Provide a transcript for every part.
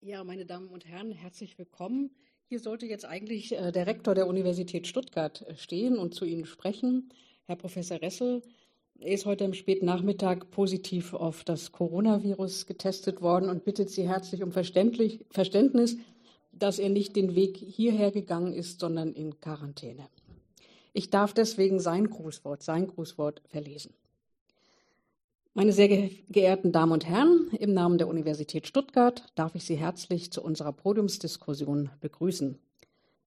Ja, meine Damen und Herren, herzlich willkommen. Hier sollte jetzt eigentlich äh, der Rektor der Universität Stuttgart äh, stehen und zu Ihnen sprechen, Herr Professor Ressel. Er ist heute am späten Nachmittag positiv auf das Coronavirus getestet worden und bittet Sie herzlich um Verständnis, dass er nicht den Weg hierher gegangen ist, sondern in Quarantäne. Ich darf deswegen sein Grußwort, sein Grußwort verlesen. Meine sehr geehrten Damen und Herren, im Namen der Universität Stuttgart darf ich Sie herzlich zu unserer Podiumsdiskussion begrüßen.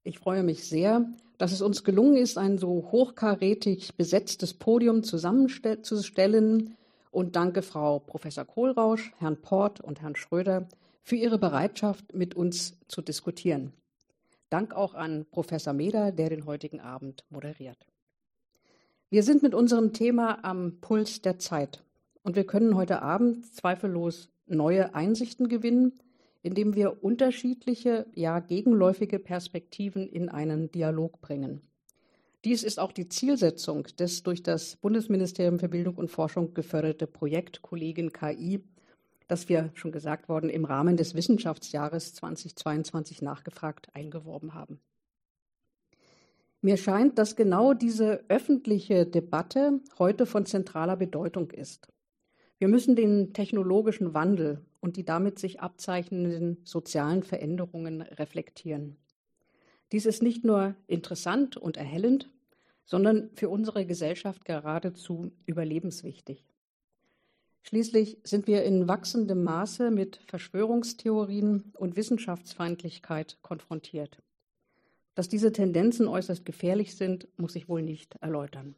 Ich freue mich sehr, dass es uns gelungen ist, ein so hochkarätig besetztes Podium zusammenzustellen und danke Frau Professor Kohlrausch, Herrn Port und Herrn Schröder für ihre Bereitschaft, mit uns zu diskutieren. Dank auch an Professor Meder, der den heutigen Abend moderiert. Wir sind mit unserem Thema am Puls der Zeit. Und wir können heute Abend zweifellos neue Einsichten gewinnen, indem wir unterschiedliche, ja gegenläufige Perspektiven in einen Dialog bringen. Dies ist auch die Zielsetzung des durch das Bundesministerium für Bildung und Forschung geförderte Projekt Kollegin KI, das wir schon gesagt worden im Rahmen des Wissenschaftsjahres 2022 nachgefragt eingeworben haben. Mir scheint, dass genau diese öffentliche Debatte heute von zentraler Bedeutung ist. Wir müssen den technologischen Wandel und die damit sich abzeichnenden sozialen Veränderungen reflektieren. Dies ist nicht nur interessant und erhellend, sondern für unsere Gesellschaft geradezu überlebenswichtig. Schließlich sind wir in wachsendem Maße mit Verschwörungstheorien und Wissenschaftsfeindlichkeit konfrontiert. Dass diese Tendenzen äußerst gefährlich sind, muss ich wohl nicht erläutern.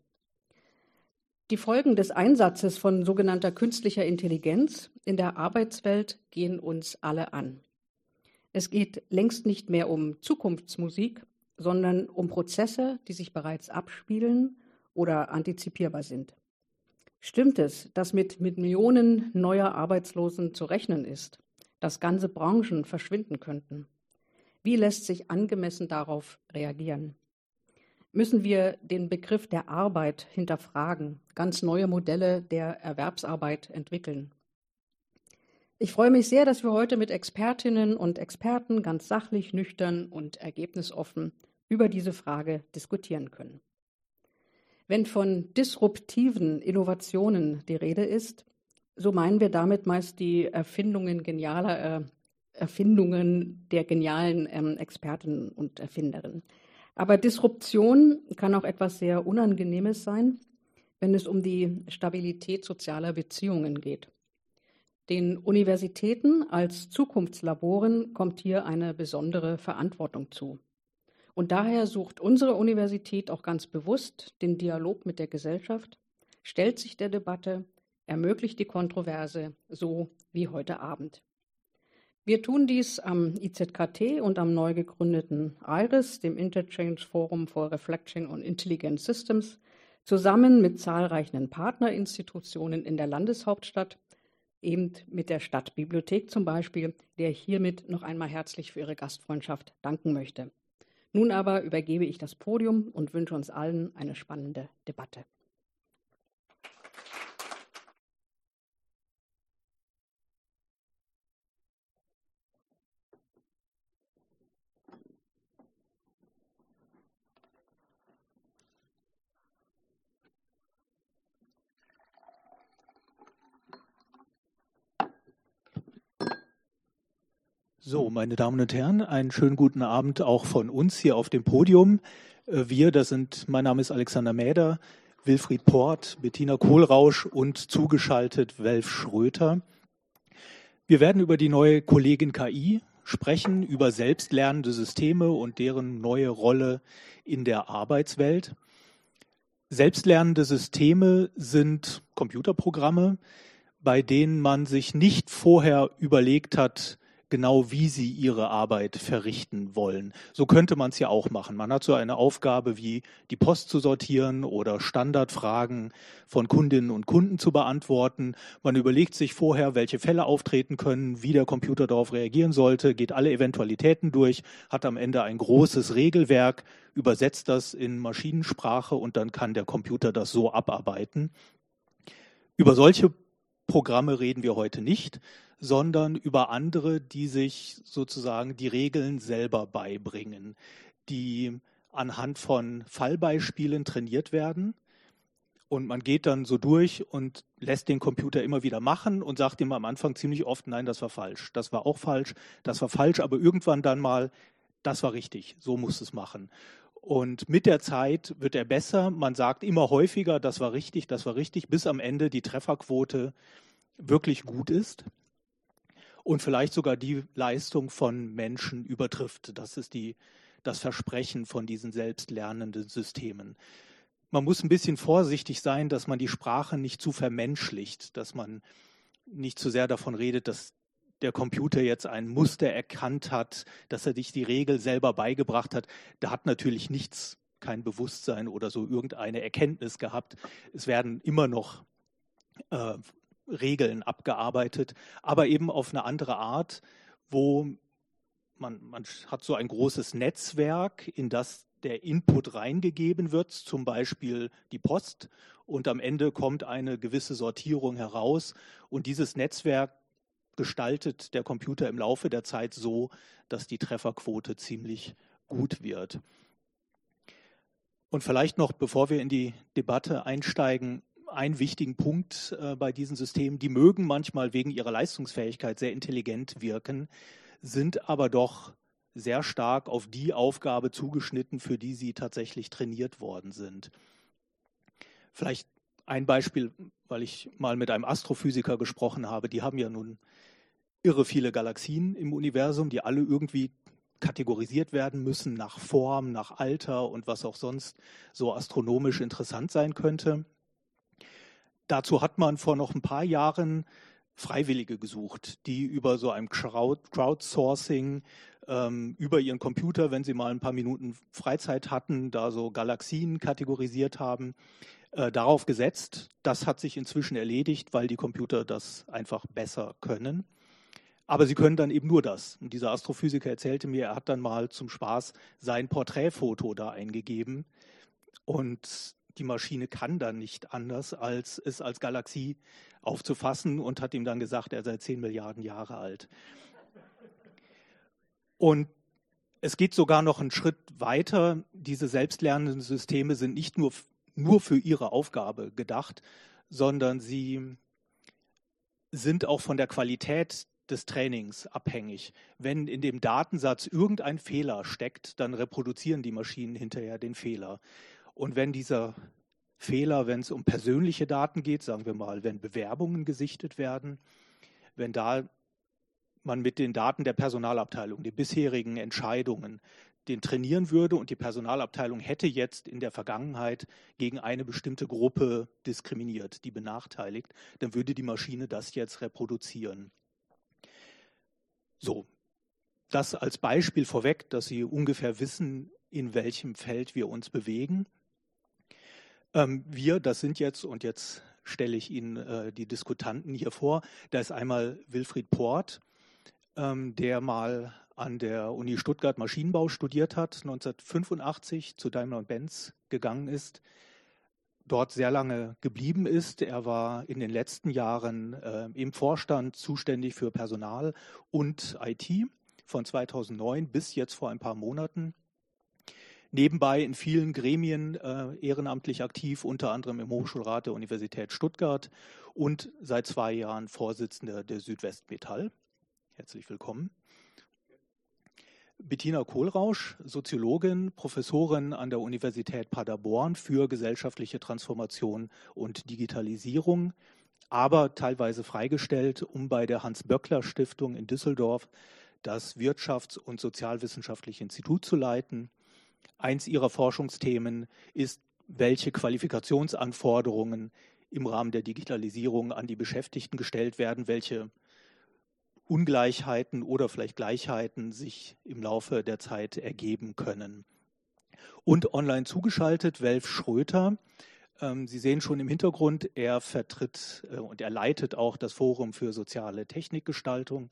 Die Folgen des Einsatzes von sogenannter künstlicher Intelligenz in der Arbeitswelt gehen uns alle an. Es geht längst nicht mehr um Zukunftsmusik, sondern um Prozesse, die sich bereits abspielen oder antizipierbar sind. Stimmt es, dass mit, mit Millionen neuer Arbeitslosen zu rechnen ist, dass ganze Branchen verschwinden könnten? Wie lässt sich angemessen darauf reagieren? Müssen wir den Begriff der Arbeit hinterfragen, ganz neue Modelle der Erwerbsarbeit entwickeln. Ich freue mich sehr, dass wir heute mit Expertinnen und Experten ganz sachlich, nüchtern und ergebnisoffen über diese Frage diskutieren können. Wenn von disruptiven Innovationen die Rede ist, so meinen wir damit meist die Erfindungen genialer äh, Erfindungen der genialen ähm, Experten und Erfinderinnen. Aber Disruption kann auch etwas sehr Unangenehmes sein, wenn es um die Stabilität sozialer Beziehungen geht. Den Universitäten als Zukunftslaboren kommt hier eine besondere Verantwortung zu. Und daher sucht unsere Universität auch ganz bewusst den Dialog mit der Gesellschaft, stellt sich der Debatte, ermöglicht die Kontroverse, so wie heute Abend. Wir tun dies am IZKT und am neu gegründeten IRIS, dem Interchange Forum for Reflection on Intelligent Systems, zusammen mit zahlreichen Partnerinstitutionen in der Landeshauptstadt, eben mit der Stadtbibliothek zum Beispiel, der ich hiermit noch einmal herzlich für ihre Gastfreundschaft danken möchte. Nun aber übergebe ich das Podium und wünsche uns allen eine spannende Debatte. So, meine Damen und Herren, einen schönen guten Abend auch von uns hier auf dem Podium. Äh, wir, das sind, mein Name ist Alexander Mäder, Wilfried Port, Bettina Kohlrausch und zugeschaltet Welf Schröter. Wir werden über die neue Kollegin KI sprechen, über selbstlernende Systeme und deren neue Rolle in der Arbeitswelt. Selbstlernende Systeme sind Computerprogramme, bei denen man sich nicht vorher überlegt hat, genau, wie sie ihre Arbeit verrichten wollen. So könnte man es ja auch machen. Man hat so eine Aufgabe wie die Post zu sortieren oder Standardfragen von Kundinnen und Kunden zu beantworten. Man überlegt sich vorher, welche Fälle auftreten können, wie der Computer darauf reagieren sollte, geht alle Eventualitäten durch, hat am Ende ein großes Regelwerk, übersetzt das in Maschinensprache und dann kann der Computer das so abarbeiten. Über solche Programme reden wir heute nicht, sondern über andere, die sich sozusagen die Regeln selber beibringen, die anhand von Fallbeispielen trainiert werden. Und man geht dann so durch und lässt den Computer immer wieder machen und sagt ihm am Anfang ziemlich oft, nein, das war falsch, das war auch falsch, das war falsch, aber irgendwann dann mal, das war richtig, so muss es machen. Und mit der Zeit wird er besser. Man sagt immer häufiger, das war richtig, das war richtig, bis am Ende die Trefferquote wirklich gut ist und vielleicht sogar die Leistung von Menschen übertrifft. Das ist die, das Versprechen von diesen selbstlernenden Systemen. Man muss ein bisschen vorsichtig sein, dass man die Sprache nicht zu vermenschlicht, dass man nicht zu sehr davon redet, dass der Computer jetzt ein Muster erkannt hat, dass er sich die Regel selber beigebracht hat. Da hat natürlich nichts, kein Bewusstsein oder so irgendeine Erkenntnis gehabt. Es werden immer noch äh, Regeln abgearbeitet, aber eben auf eine andere Art, wo man, man hat so ein großes Netzwerk, in das der Input reingegeben wird, zum Beispiel die Post, und am Ende kommt eine gewisse Sortierung heraus. Und dieses Netzwerk gestaltet der Computer im Laufe der Zeit so, dass die Trefferquote ziemlich gut wird. Und vielleicht noch, bevor wir in die Debatte einsteigen, einen wichtigen Punkt äh, bei diesen Systemen. Die mögen manchmal wegen ihrer Leistungsfähigkeit sehr intelligent wirken, sind aber doch sehr stark auf die Aufgabe zugeschnitten, für die sie tatsächlich trainiert worden sind. Vielleicht ein Beispiel, weil ich mal mit einem Astrophysiker gesprochen habe. Die haben ja nun irre viele Galaxien im Universum, die alle irgendwie kategorisiert werden müssen nach Form, nach Alter und was auch sonst so astronomisch interessant sein könnte. Dazu hat man vor noch ein paar Jahren Freiwillige gesucht, die über so ein Crowdsourcing ähm, über ihren Computer, wenn sie mal ein paar Minuten Freizeit hatten, da so Galaxien kategorisiert haben, äh, darauf gesetzt. Das hat sich inzwischen erledigt, weil die Computer das einfach besser können. Aber sie können dann eben nur das. Und dieser Astrophysiker erzählte mir, er hat dann mal zum Spaß sein Porträtfoto da eingegeben. Und die Maschine kann dann nicht anders, als es als Galaxie aufzufassen und hat ihm dann gesagt, er sei 10 Milliarden Jahre alt. Und es geht sogar noch einen Schritt weiter. Diese selbstlernenden Systeme sind nicht nur, nur für ihre Aufgabe gedacht, sondern sie sind auch von der Qualität des Trainings abhängig. Wenn in dem Datensatz irgendein Fehler steckt, dann reproduzieren die Maschinen hinterher den Fehler. Und wenn dieser Fehler, wenn es um persönliche Daten geht, sagen wir mal, wenn Bewerbungen gesichtet werden, wenn da man mit den Daten der Personalabteilung, den bisherigen Entscheidungen, den trainieren würde und die Personalabteilung hätte jetzt in der Vergangenheit gegen eine bestimmte Gruppe diskriminiert, die benachteiligt, dann würde die Maschine das jetzt reproduzieren. So, das als Beispiel vorweg, dass Sie ungefähr wissen, in welchem Feld wir uns bewegen. Ähm, wir, das sind jetzt, und jetzt stelle ich Ihnen äh, die Diskutanten hier vor, da ist einmal Wilfried Port, ähm, der mal an der Uni Stuttgart Maschinenbau studiert hat, 1985 zu Daimler-Benz gegangen ist, dort sehr lange geblieben ist. Er war in den letzten Jahren äh, im Vorstand zuständig für Personal und IT von 2009 bis jetzt vor ein paar Monaten. Nebenbei in vielen Gremien äh, ehrenamtlich aktiv, unter anderem im Hochschulrat der Universität Stuttgart und seit zwei Jahren Vorsitzender der Südwestmetall. Herzlich willkommen. Bettina Kohlrausch, Soziologin, Professorin an der Universität Paderborn für gesellschaftliche Transformation und Digitalisierung, aber teilweise freigestellt, um bei der Hans-Böckler-Stiftung in Düsseldorf das Wirtschafts- und Sozialwissenschaftliche Institut zu leiten. Eins ihrer Forschungsthemen ist, welche Qualifikationsanforderungen im Rahmen der Digitalisierung an die Beschäftigten gestellt werden, welche Ungleichheiten oder vielleicht Gleichheiten sich im Laufe der Zeit ergeben können. Und online zugeschaltet Welf Schröter. Ähm, Sie sehen schon im Hintergrund, er vertritt äh, und er leitet auch das Forum für soziale Technikgestaltung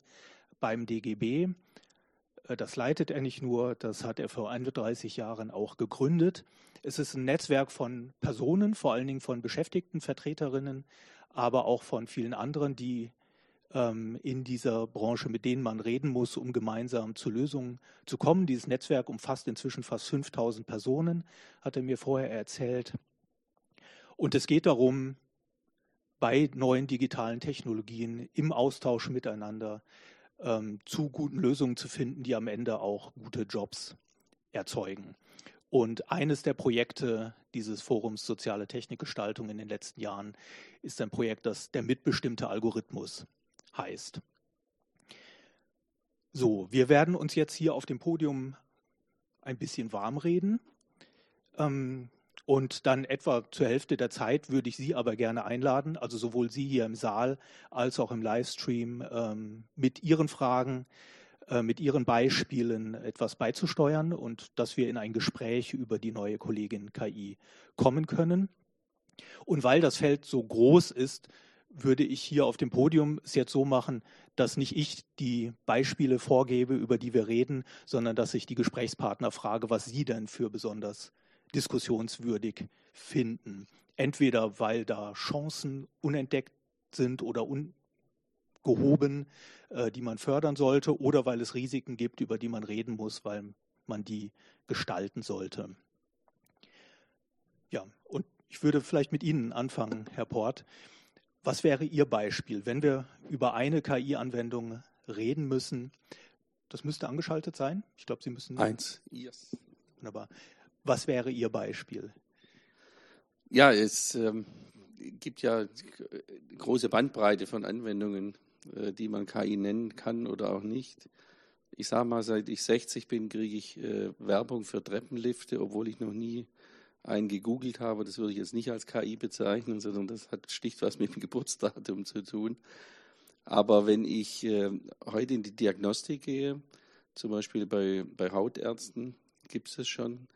beim DGB. Äh, das leitet er nicht nur, das hat er vor 31 Jahren auch gegründet. Es ist ein Netzwerk von Personen, vor allen Dingen von Beschäftigtenvertreterinnen, aber auch von vielen anderen, die ähm, in dieser Branche, mit denen man reden muss, um gemeinsam zu Lösungen zu kommen. Dieses Netzwerk umfasst inzwischen fast 5000 Personen, hat er mir vorher erzählt. Und es geht darum, bei neuen digitalen Technologien im Austausch miteinander ähm, zu guten Lösungen zu finden, die am Ende auch gute Jobs erzeugen. Und eines der Projekte dieses Forums Soziale Technikgestaltung in den letzten Jahren ist ein Projekt, das der mitbestimmte Algorithmus heißt. So, wir werden uns jetzt hier auf dem Podium ein bisschen warm reden. Ähm, und dann etwa zur Hälfte der Zeit würde ich Sie aber gerne einladen, also sowohl Sie hier im Saal als auch im Livestream, ähm, mit Ihren Fragen, äh, mit Ihren Beispielen etwas beizusteuern und dass wir in ein Gespräch über die neue Kollegin KI kommen können. Und weil das Feld so groß ist, würde ich hier auf dem Podium es jetzt so machen, dass nicht ich die Beispiele vorgebe, über die wir reden, sondern dass ich die Gesprächspartner frage, was sie denn für besonders diskussionswürdig finden. Entweder weil da Chancen unentdeckt sind oder ungehoben, äh, die man fördern sollte, oder weil es Risiken gibt, über die man reden muss, weil man die gestalten sollte. Ja, und ich würde vielleicht mit Ihnen anfangen, Herr Port. Was wäre Ihr Beispiel, wenn wir über eine KI-Anwendung reden müssen? Das müsste angeschaltet sein. Ich glaube, Sie müssen. Eins. Yes. Wunderbar. Was wäre Ihr Beispiel? Ja, es ähm, gibt ja große Bandbreite von Anwendungen, äh, die man KI nennen kann oder auch nicht. Ich sage mal, seit ich 60 bin, kriege ich äh, Werbung für Treppenlifte, obwohl ich noch nie einen gegoogelt habe. Das würde ich jetzt nicht als KI bezeichnen, sondern das hat schlicht was mit dem Geburtsdatum zu tun. Aber wenn ich äh, heute in die Diagnostik gehe, zum Beispiel bei, bei Hautärzten, gibt es das schon,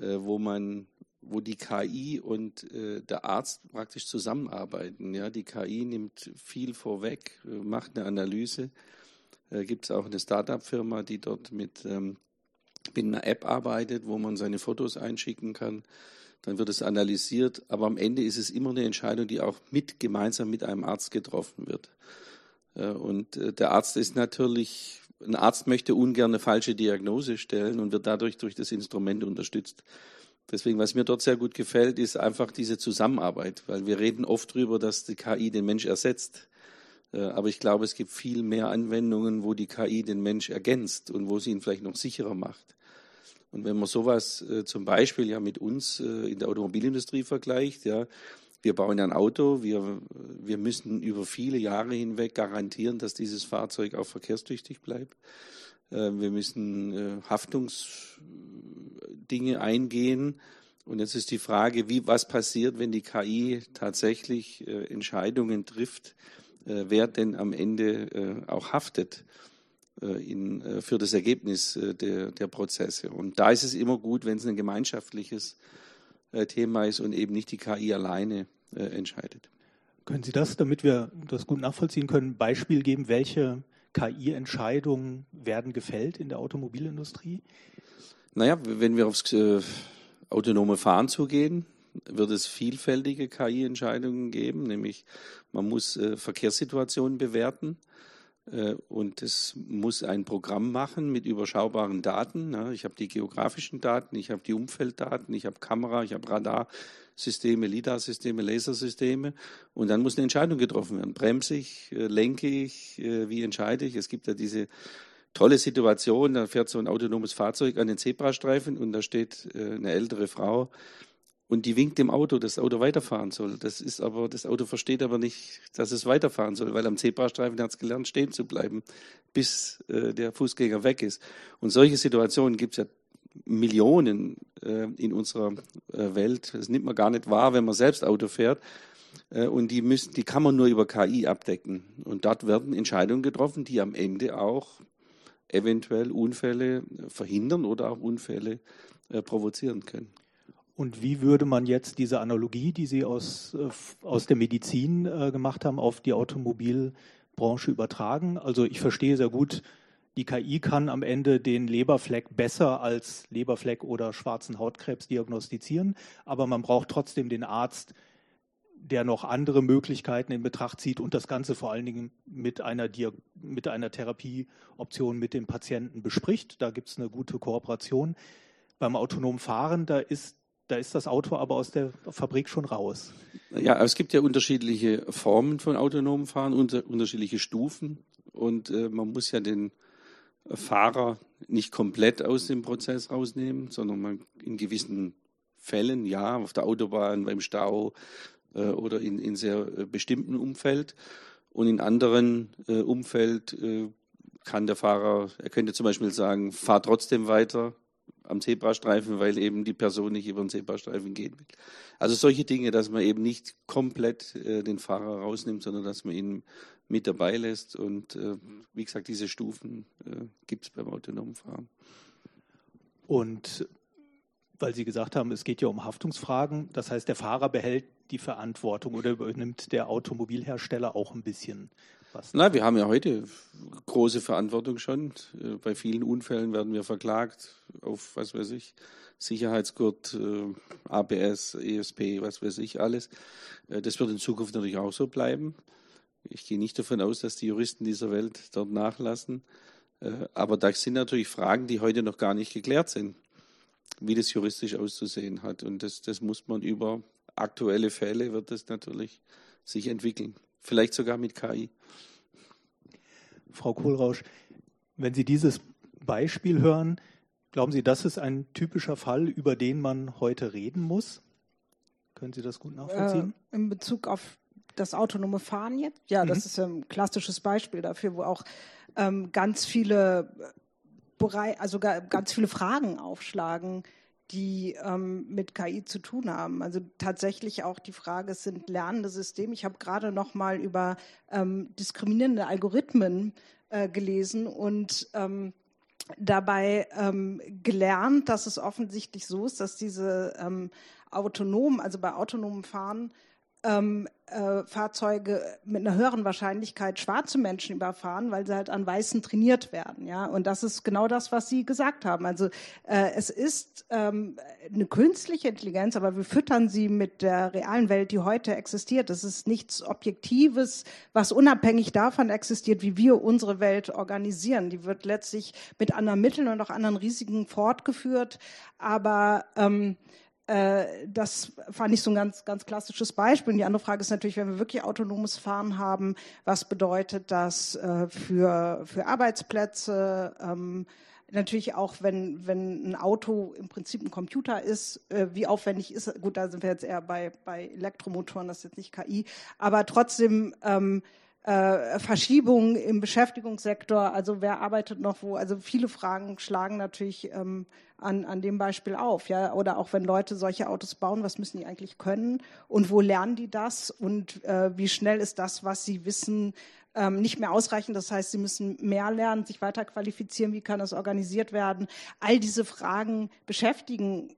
wo man wo die KI und äh, der Arzt praktisch zusammenarbeiten. Ja, die KI nimmt viel vorweg, äh, macht eine Analyse. Äh, Gibt es auch eine Startup-Firma, die dort mit, ähm, mit einer App arbeitet, wo man seine Fotos einschicken kann. Dann wird es analysiert, aber am Ende ist es immer eine Entscheidung, die auch mit gemeinsam mit einem Arzt getroffen wird. Äh, und äh, der Arzt ist natürlich ein Arzt möchte ungern eine falsche Diagnose stellen und wird dadurch durch das Instrument unterstützt. Deswegen, was mir dort sehr gut gefällt, ist einfach diese Zusammenarbeit, weil wir reden oft darüber, dass die KI den Mensch ersetzt. Äh, aber ich glaube, es gibt viel mehr Anwendungen, wo die KI den Mensch ergänzt und wo sie ihn vielleicht noch sicherer macht. Und wenn man sowas äh, zum Beispiel ja mit uns äh, in der Automobilindustrie vergleicht, ja, wir bauen ein Auto, wir, wir müssen über viele Jahre hinweg garantieren, dass dieses Fahrzeug auch verkehrstüchtig bleibt. Äh, wir müssen äh, Haftungsdinge eingehen. Und jetzt ist die Frage, wie, was passiert, wenn die KI tatsächlich äh, Entscheidungen trifft, wer denn am Ende auch haftet für das Ergebnis der, der Prozesse. Und da ist es immer gut, wenn es ein gemeinschaftliches äh, Thema ist und eben nicht die KI alleine äh, entscheidet. Können Sie das, damit wir das gut nachvollziehen können, Beispiel geben, welche KI-Entscheidungen werden gefällt in der Automobilindustrie? Naja, wenn wir aufs äh, autonome Fahren zugehen, wird es vielfältige KI-Entscheidungen geben, nämlich man muss äh, Verkehrssituationen bewerten. Äh, und es muss ein Programm machen mit überschaubaren Daten. Ich habe die geografischen Daten, ich habe die Umfelddaten, ich habe Kamera, ich habe Radarsysteme, LIDAR-Systeme, Lasersysteme. Und dann muss eine Entscheidung getroffen werden. Bremse ich, äh, lenke ich, äh, wie entscheide ich? Es gibt ja diese tolle Situation, da fährt so ein autonomes Fahrzeug an den Zebrastreifen und da steht eine ältere Frau und die winkt dem Auto, dass das Auto weiterfahren soll. Das ist aber, das Auto versteht aber nicht, dass es weiterfahren soll, weil am Zebrastreifen hat es gelernt, stehen zu bleiben, bis äh, der Fußgänger weg ist. Und solche Situationen gibt es ja Millionen äh, in unserer äh, Welt. Das nimmt man gar nicht wahr, wenn man selbst Auto fährt. Äh, und die müssen, die kann man nur über KI abdecken. Und dort werden Entscheidungen getroffen, die am Ende auch eventuell Unfälle verhindern oder auch Unfälle äh, provozieren können. Und wie würde man jetzt diese Analogie, die Sie aus, äh, aus der Medizin äh, gemacht haben, auf die Automobilbranche übertragen? Also ich verstehe sehr gut, die KI kann am Ende den Leberfleck besser als Leberfleck oder schwarzen Hautkrebs diagnostizieren, aber man braucht trotzdem den Arzt, der noch andere Möglichkeiten in Betracht zieht und das Ganze vor allen Dingen mit einer, mit einer Therapieoption mit dem Patienten bespricht. Da gibt es eine gute Kooperation. Beim autonomen Fahren, da ist, da ist das Auto aber aus der Fabrik schon raus. Ja, es gibt ja unterschiedliche Formen von autonomem Fahren, unter, unterschiedliche Stufen. Und äh, man muss ja den Fahrer nicht komplett aus dem Prozess rausnehmen, sondern man in gewissen Fällen, ja, auf der Autobahn, beim Stau äh, oder in, in sehr äh, bestimmten Umfeld. Und in anderen äh, Umfeld äh, kann der Fahrer, er könnte zum Beispiel sagen, fahr trotzdem weiter am Zebrastreifen, weil eben die Person nicht über den Zebrastreifen gehen will. Also solche Dinge, dass man eben nicht komplett äh, den Fahrer rausnimmt, sondern dass man ihn mit dabei lässt. Und äh, wie gesagt, diese Stufen äh, gibt es beim autonomen Fahren. Und weil Sie gesagt haben, es geht ja um Haftungsfragen, das heißt, der Fahrer behält die Verantwortung oder übernimmt der Automobilhersteller auch ein bisschen was? Na, wir haben ja heute große Verantwortung schon. Äh, bei vielen Unfällen werden wir verklagt auf, was weiß ich, Sicherheitsgurt, äh, ABS, ESP, was weiß ich, alles. Äh, das wird in Zukunft natürlich auch so bleiben. Ich gehe nicht davon aus, dass die Juristen dieser Welt dort nachlassen. Aber da sind natürlich Fragen, die heute noch gar nicht geklärt sind, wie das juristisch auszusehen hat. Und das, das muss man über aktuelle Fälle, wird das natürlich sich entwickeln. Vielleicht sogar mit KI. Frau Kohlrausch, wenn Sie dieses Beispiel hören, glauben Sie, das ist ein typischer Fall, über den man heute reden muss? Können Sie das gut nachvollziehen? Äh, in Bezug auf das autonome Fahren jetzt? Ja, mhm. das ist ein klassisches Beispiel dafür, wo auch ähm, ganz viele also ganz viele Fragen aufschlagen, die ähm, mit KI zu tun haben. Also tatsächlich auch die Frage, es sind lernende Systeme. Ich habe gerade noch mal über ähm, diskriminierende Algorithmen äh, gelesen und ähm, dabei ähm, gelernt, dass es offensichtlich so ist, dass diese ähm, autonomen, also bei autonomem Fahren ähm, äh, Fahrzeuge mit einer höheren Wahrscheinlichkeit schwarze Menschen überfahren, weil sie halt an Weißen trainiert werden. Ja, und das ist genau das, was Sie gesagt haben. Also äh, es ist ähm, eine künstliche Intelligenz, aber wir füttern sie mit der realen Welt, die heute existiert. Es ist nichts Objektives, was unabhängig davon existiert, wie wir unsere Welt organisieren. Die wird letztlich mit anderen Mitteln und auch anderen Risiken fortgeführt, aber ähm, äh, das fand ich so ein ganz, ganz klassisches Beispiel. Und die andere Frage ist natürlich, wenn wir wirklich autonomes Fahren haben, was bedeutet das äh, für, für Arbeitsplätze? Ähm, natürlich auch, wenn, wenn ein Auto im Prinzip ein Computer ist, äh, wie aufwendig ist, gut, da sind wir jetzt eher bei, bei Elektromotoren, das ist jetzt nicht KI, aber trotzdem ähm, äh, Verschiebungen im Beschäftigungssektor, also wer arbeitet noch wo, also viele Fragen schlagen natürlich ähm, an, an dem Beispiel auf, ja, oder auch wenn Leute solche Autos bauen, was müssen die eigentlich können und wo lernen die das und äh, wie schnell ist das, was sie wissen, ähm, nicht mehr ausreichend. Das heißt, sie müssen mehr lernen, sich weiter qualifizieren, wie kann das organisiert werden. All diese Fragen beschäftigen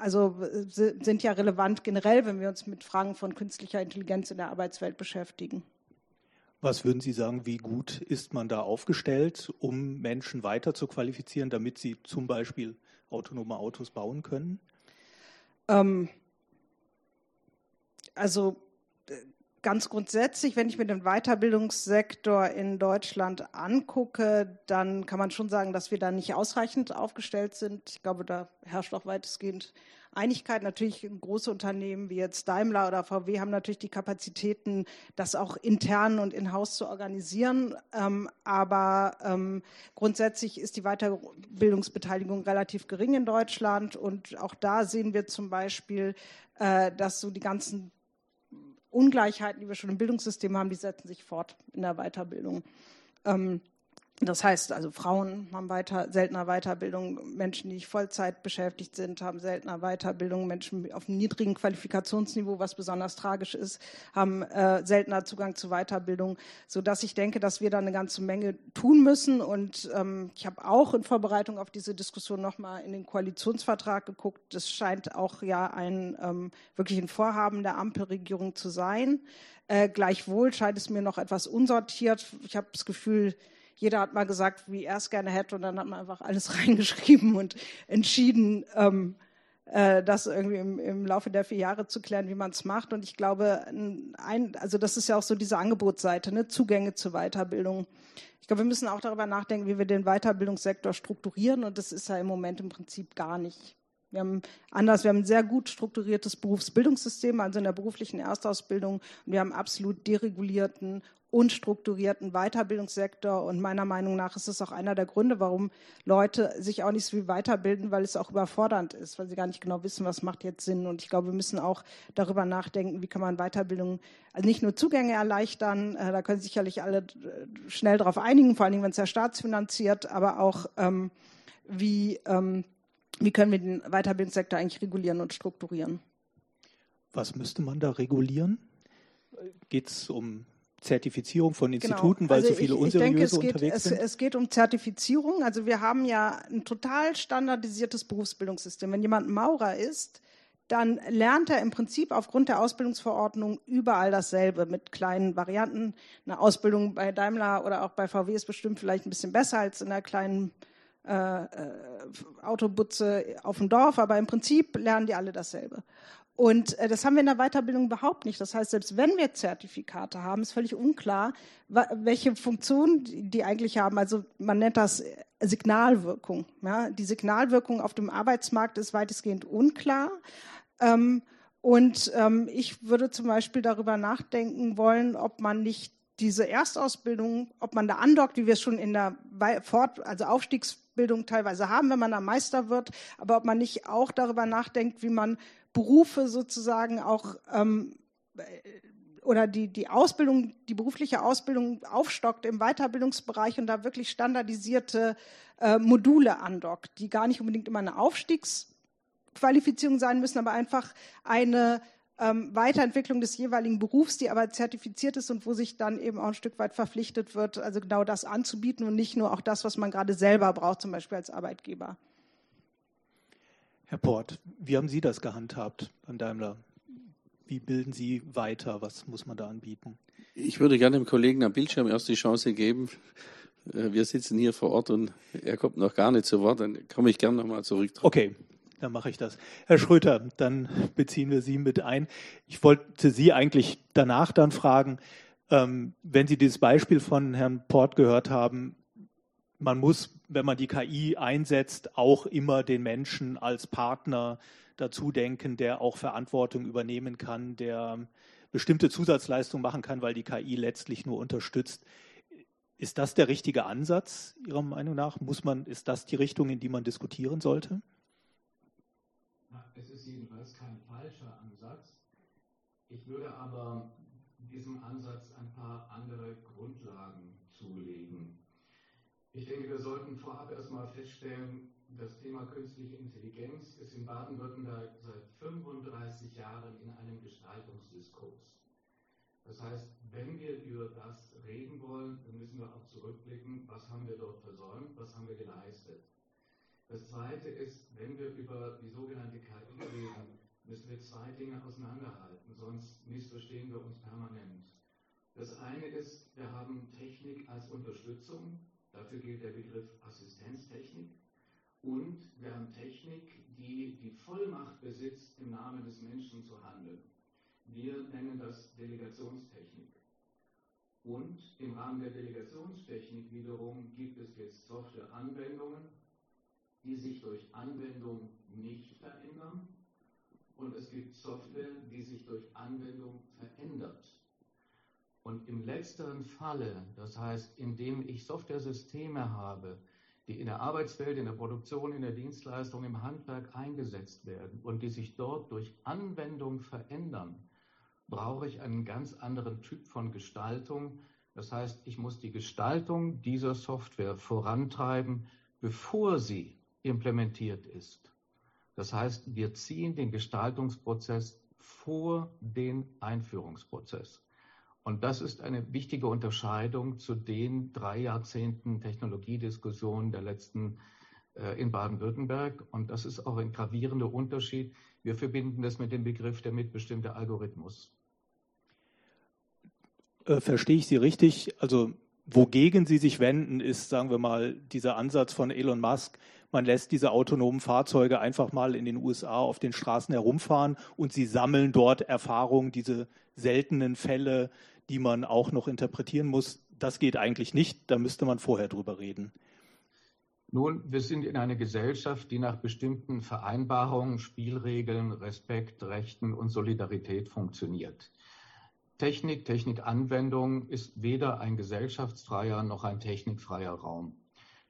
also äh, sind ja relevant generell, wenn wir uns mit Fragen von künstlicher Intelligenz in der Arbeitswelt beschäftigen. Was würden Sie sagen, wie gut ist man da aufgestellt, um Menschen weiter zu qualifizieren, damit sie zum Beispiel autonome Autos bauen können? Ähm, also äh, ganz grundsätzlich, wenn ich mir den Weiterbildungssektor in Deutschland angucke, dann kann man schon sagen, dass wir da nicht ausreichend aufgestellt sind. Ich glaube, da herrscht auch weitestgehend Einigkeit. Natürlich große Unternehmen wie jetzt Daimler oder VW haben natürlich die Kapazitäten, das auch intern und in-house zu organisieren. Ähm, aber ähm, grundsätzlich ist die Weiterbildungsbeteiligung relativ gering in Deutschland. Und auch da sehen wir zum Beispiel, äh, dass so die ganzen Ungleichheiten, die wir schon im Bildungssystem haben, die setzen sich fort in der Weiterbildung. Ähm, das heißt also, Frauen haben weiter, seltener Weiterbildung, Menschen, die nicht Vollzeit beschäftigt sind, haben seltener Weiterbildung, Menschen auf einem niedrigen Qualifikationsniveau, was besonders tragisch ist, haben äh, seltener Zugang zu Weiterbildung, so dass ich denke, dass wir da eine ganze Menge tun müssen. Und ähm, ich habe auch in Vorbereitung auf diese Diskussion nochmal in den Koalitionsvertrag geguckt. Das scheint auch ja ein ähm, wirklich ein Vorhaben der Ampelregierung zu sein. Äh, gleichwohl scheint es mir noch etwas unsortiert. Ich habe das Gefühl, jeder hat mal gesagt, wie er es gerne hätte und dann hat man einfach alles reingeschrieben und entschieden, ähm, äh, das irgendwie im, im, Laufe der vier Jahre zu klären, wie man es macht. Und ich glaube, ein, also das ist ja auch so diese Angebotsseite, ne? Zugänge zu Weiterbildung. Ich glaube, wir müssen auch darüber nachdenken, wie wir den Weiterbildungssektor strukturieren. Und das ist ja im Moment im Prinzip gar nicht. Wir haben anders, wir haben ein sehr gut strukturiertes Berufsbildungssystem, also in der beruflichen Erstausbildung. Und wir haben absolut deregulierten unstrukturierten Weiterbildungssektor. Und meiner Meinung nach ist es auch einer der Gründe, warum Leute sich auch nicht so viel weiterbilden, weil es auch überfordernd ist, weil sie gar nicht genau wissen, was macht jetzt Sinn. Und ich glaube, wir müssen auch darüber nachdenken, wie kann man Weiterbildung, also nicht nur Zugänge erleichtern, äh, da können sich sicherlich alle äh, schnell darauf einigen, vor allen Dingen, wenn es ja staatsfinanziert, aber auch ähm, wie, ähm, wie können wir den Weiterbildungssektor eigentlich regulieren und strukturieren. Was müsste man da regulieren? Geht es um Zertifizierung von genau. Instituten, genau. weil also so viele ich, unseriöse ich denke, es geht, unterwegs es, sind? Es geht um Zertifizierung. Also wir haben ja ein total standardisiertes Berufsbildungssystem. Wenn jemand Maurer ist, dann lernt er im Prinzip aufgrund der Ausbildungsverordnung überall dasselbe mit kleinen Varianten. Eine Ausbildung bei Daimler oder auch bei VW ist bestimmt vielleicht ein bisschen besser als in einer kleinen äh, äh Autobutze auf dem Dorf, aber im Prinzip lernen die alle dasselbe. Und äh, das haben wir in der Weiterbildung überhaupt nicht. Das heißt, selbst wenn wir Zertifikate haben, ist völlig unklar, welche Funktion die eigentlich haben. Also man nennt das äh, Signalwirkung. Ja? Die Signalwirkung auf dem Arbeitsmarkt ist weitestgehend unklar. Ähm, und ähm, ich würde zum Beispiel darüber nachdenken wollen, ob man nicht diese Erstausbildung, ob man da andockt, wie wir es schon in der Fort-, also Aufstiegsbildung teilweise haben, wenn man da Meister wird, aber ob man nicht auch darüber nachdenkt, wie man Berufe sozusagen auch ähm, oder die, die Ausbildung, die berufliche Ausbildung aufstockt im Weiterbildungsbereich und da wirklich standardisierte äh, Module andockt, die gar nicht unbedingt immer eine Aufstiegsqualifizierung sein müssen, aber einfach eine ähm, Weiterentwicklung des jeweiligen Berufs, die aber zertifiziert ist und wo sich dann eben auch ein Stück weit verpflichtet wird, also genau das anzubieten und nicht nur auch das, was man gerade selber braucht, zum Beispiel als Arbeitgeber. Herr Port, wie haben Sie das gehandhabt an Daimler? Wie bilden Sie weiter? Was muss man da anbieten? Ich würde gerne dem Kollegen am Bildschirm erst die Chance geben. Äh, wir sitzen hier vor Ort und er kommt noch gar nicht zu Wort. Dann komme ich gerne nochmal zurück. Okay, dann mache ich das. Herr Schröter, dann beziehen wir Sie mit ein. Ich wollte Sie eigentlich danach dann fragen, ähm, wenn Sie dieses Beispiel von Herrn Port gehört haben, man muss, wenn man die KI einsetzt, auch immer den Menschen als Partner dazu denken, der auch Verantwortung übernehmen kann, der bestimmte Zusatzleistungen machen kann, weil die KI letztlich nur unterstützt. Ist das der richtige Ansatz Ihrer Meinung nach? Muss man, ist das die Richtung, in die man diskutieren sollte? Es ist jedenfalls kein falscher Ansatz. Ich würde aber diesem Ansatz ein paar andere Grundlagen zulegen. Ich denke, wir sollten vorab erstmal feststellen, das Thema künstliche Intelligenz ist in Baden-Württemberg seit 35 Jahren in einem Gestaltungsdiskurs. Das heißt, wenn wir über das reden wollen, dann müssen wir auch zurückblicken, was haben wir dort versäumt, was haben wir geleistet. Das Zweite ist, wenn wir über die sogenannte KI reden, müssen wir zwei Dinge auseinanderhalten, sonst missverstehen wir uns permanent. Das eine ist, wir haben Technik als Unterstützung, Dafür gilt der Begriff Assistenztechnik. Und wir haben Technik, die die Vollmacht besitzt, im Namen des Menschen zu handeln. Wir nennen das Delegationstechnik. Und im Rahmen der Delegationstechnik wiederum gibt es jetzt Softwareanwendungen, die sich durch Anwendung nicht verändern. Und es gibt Software, die sich durch Anwendung verändert. Und im letzteren Falle, das heißt, indem ich Softwaresysteme habe, die in der Arbeitswelt, in der Produktion, in der Dienstleistung, im Handwerk eingesetzt werden und die sich dort durch Anwendung verändern, brauche ich einen ganz anderen Typ von Gestaltung. Das heißt, ich muss die Gestaltung dieser Software vorantreiben, bevor sie implementiert ist. Das heißt, wir ziehen den Gestaltungsprozess vor den Einführungsprozess. Und das ist eine wichtige Unterscheidung zu den drei Jahrzehnten Technologiediskussionen der letzten äh, in Baden-Württemberg. Und das ist auch ein gravierender Unterschied. Wir verbinden das mit dem Begriff der mitbestimmte Algorithmus. Äh, verstehe ich Sie richtig? Also wogegen Sie sich wenden, ist, sagen wir mal, dieser Ansatz von Elon Musk. man lässt diese autonomen Fahrzeuge einfach mal in den USA auf den Straßen herumfahren und sie sammeln dort Erfahrungen, diese seltenen Fälle, die man auch noch interpretieren muss. Das geht eigentlich nicht, da müsste man vorher drüber reden. Nun, wir sind in einer Gesellschaft, die nach bestimmten Vereinbarungen, Spielregeln, Respekt, Rechten und Solidarität funktioniert. Technik, Technikanwendung ist weder ein gesellschaftsfreier noch ein technikfreier Raum.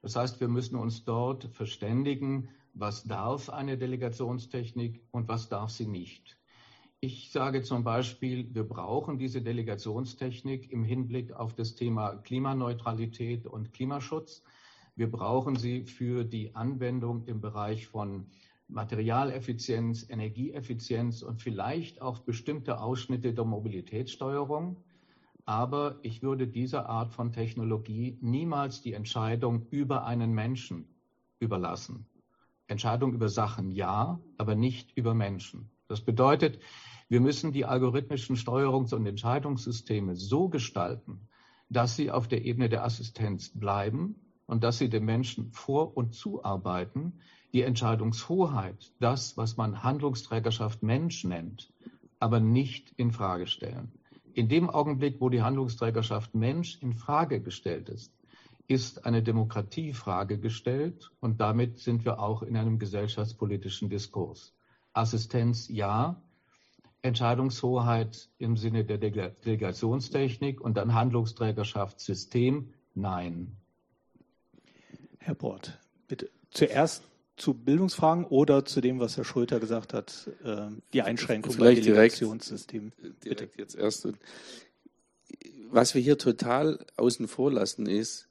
Das heißt, wir müssen uns dort verständigen, was darf eine Delegationstechnik und was darf sie nicht. Ich sage zum Beispiel, wir brauchen diese Delegationstechnik im Hinblick auf das Thema Klimaneutralität und Klimaschutz. Wir brauchen sie für die Anwendung im Bereich von Materialeffizienz, Energieeffizienz und vielleicht auch bestimmte Ausschnitte der Mobilitätssteuerung. Aber ich würde dieser Art von Technologie niemals die Entscheidung über einen Menschen überlassen. Entscheidung über Sachen ja, aber nicht über Menschen. Das bedeutet, wir müssen die algorithmischen Steuerungs- und Entscheidungssysteme so gestalten, dass sie auf der Ebene der Assistenz bleiben und dass sie dem Menschen vor- und zuarbeiten, die Entscheidungshoheit, das, was man Handlungsträgerschaft Mensch nennt, aber nicht in Frage stellen. In dem Augenblick, wo die Handlungsträgerschaft Mensch in Frage gestellt ist, ist eine Demokratiefrage gestellt und damit sind wir auch in einem gesellschaftspolitischen Diskurs. Assistenz ja, Entscheidungshoheit im Sinne der Delegationstechnik und dann Handlungsträgerschaftssystem nein. Herr Bort, bitte zuerst zu Bildungsfragen oder zu dem, was Herr Schröter gesagt hat, äh, die Einschränkung Vielleicht beim Delegationssystem. Direkt, direkt jetzt erst. Was wir hier total außen vor lassen ist,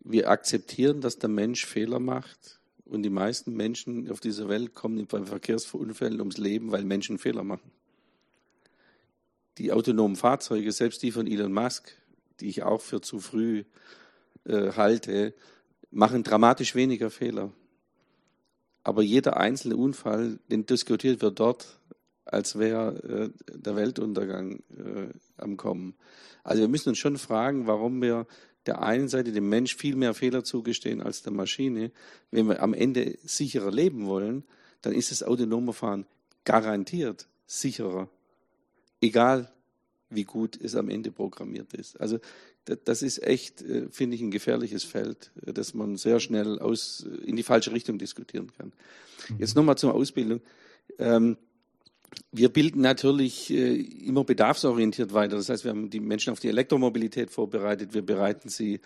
wir akzeptieren, dass der Mensch Fehler macht und die meisten Menschen auf dieser Welt kommen bei Verkehrsunfällen ums Leben, weil Menschen Fehler machen. Die autonomen Fahrzeuge, selbst die von Elon Musk, die ich auch für zu früh äh, halte, machen dramatisch weniger Fehler. Aber jeder einzelne Unfall, den diskutiert wird dort, als wäre äh, der Weltuntergang äh, am Kommen. Also wir müssen uns schon fragen, warum wir der einen Seite dem Mensch viel mehr Fehler zugestehen als der Maschine. Wenn wir am Ende sicherer leben wollen, dann ist das autonome Fahren garantiert sicherer. Egal, wie gut es am Ende programmiert ist. Also das ist echt, äh, finde ich, ein gefährliches Feld, äh, das man sehr schnell aus, äh, in die falsche Richtung diskutieren kann. Mhm. Jetzt nochmal zur Ausbildung. Ähm, wir bilden natürlich immer bedarfsorientiert weiter. Das heißt, wir haben die Menschen auf die Elektromobilität vorbereitet. Wir bereiten sie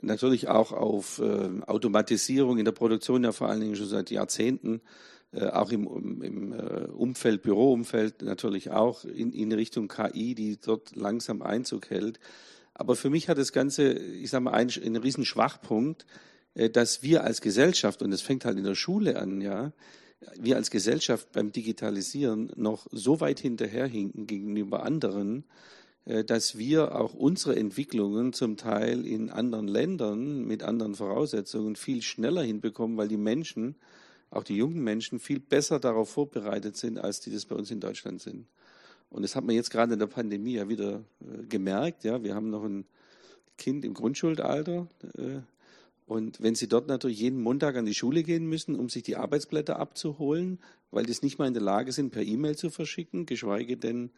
natürlich auch auf Automatisierung in der Produktion ja vor allen Dingen schon seit Jahrzehnten äh, auch im, im äh, Umfeld, Büroumfeld natürlich auch in, in Richtung KI, die dort langsam Einzug hält. Aber für mich hat das Ganze, ich sage mal, einen, einen riesen Schwachpunkt, äh, dass wir als Gesellschaft, und es fängt halt in der Schule an, ja, wir als Gesellschaft beim Digitalisieren noch so weit hinterherhinken gegenüber anderen, dass wir auch unsere Entwicklungen zum Teil in anderen Ländern mit anderen Voraussetzungen viel schneller hinbekommen, weil die Menschen auch die jungen Menschen viel besser darauf vorbereitet sind, als die das bei uns in Deutschland sind. Und das hat man jetzt gerade in der Pandemie ja wieder äh, gemerkt. Ja, wir haben noch ein Kind im Grundschulalter. Und wenn sie dort natürlich jeden Montag an die Schule gehen müssen, um sich die Arbeitsblätter abzuholen, weil die es nicht mal in der Lage sind, per E-Mail zu verschicken, geschweige denn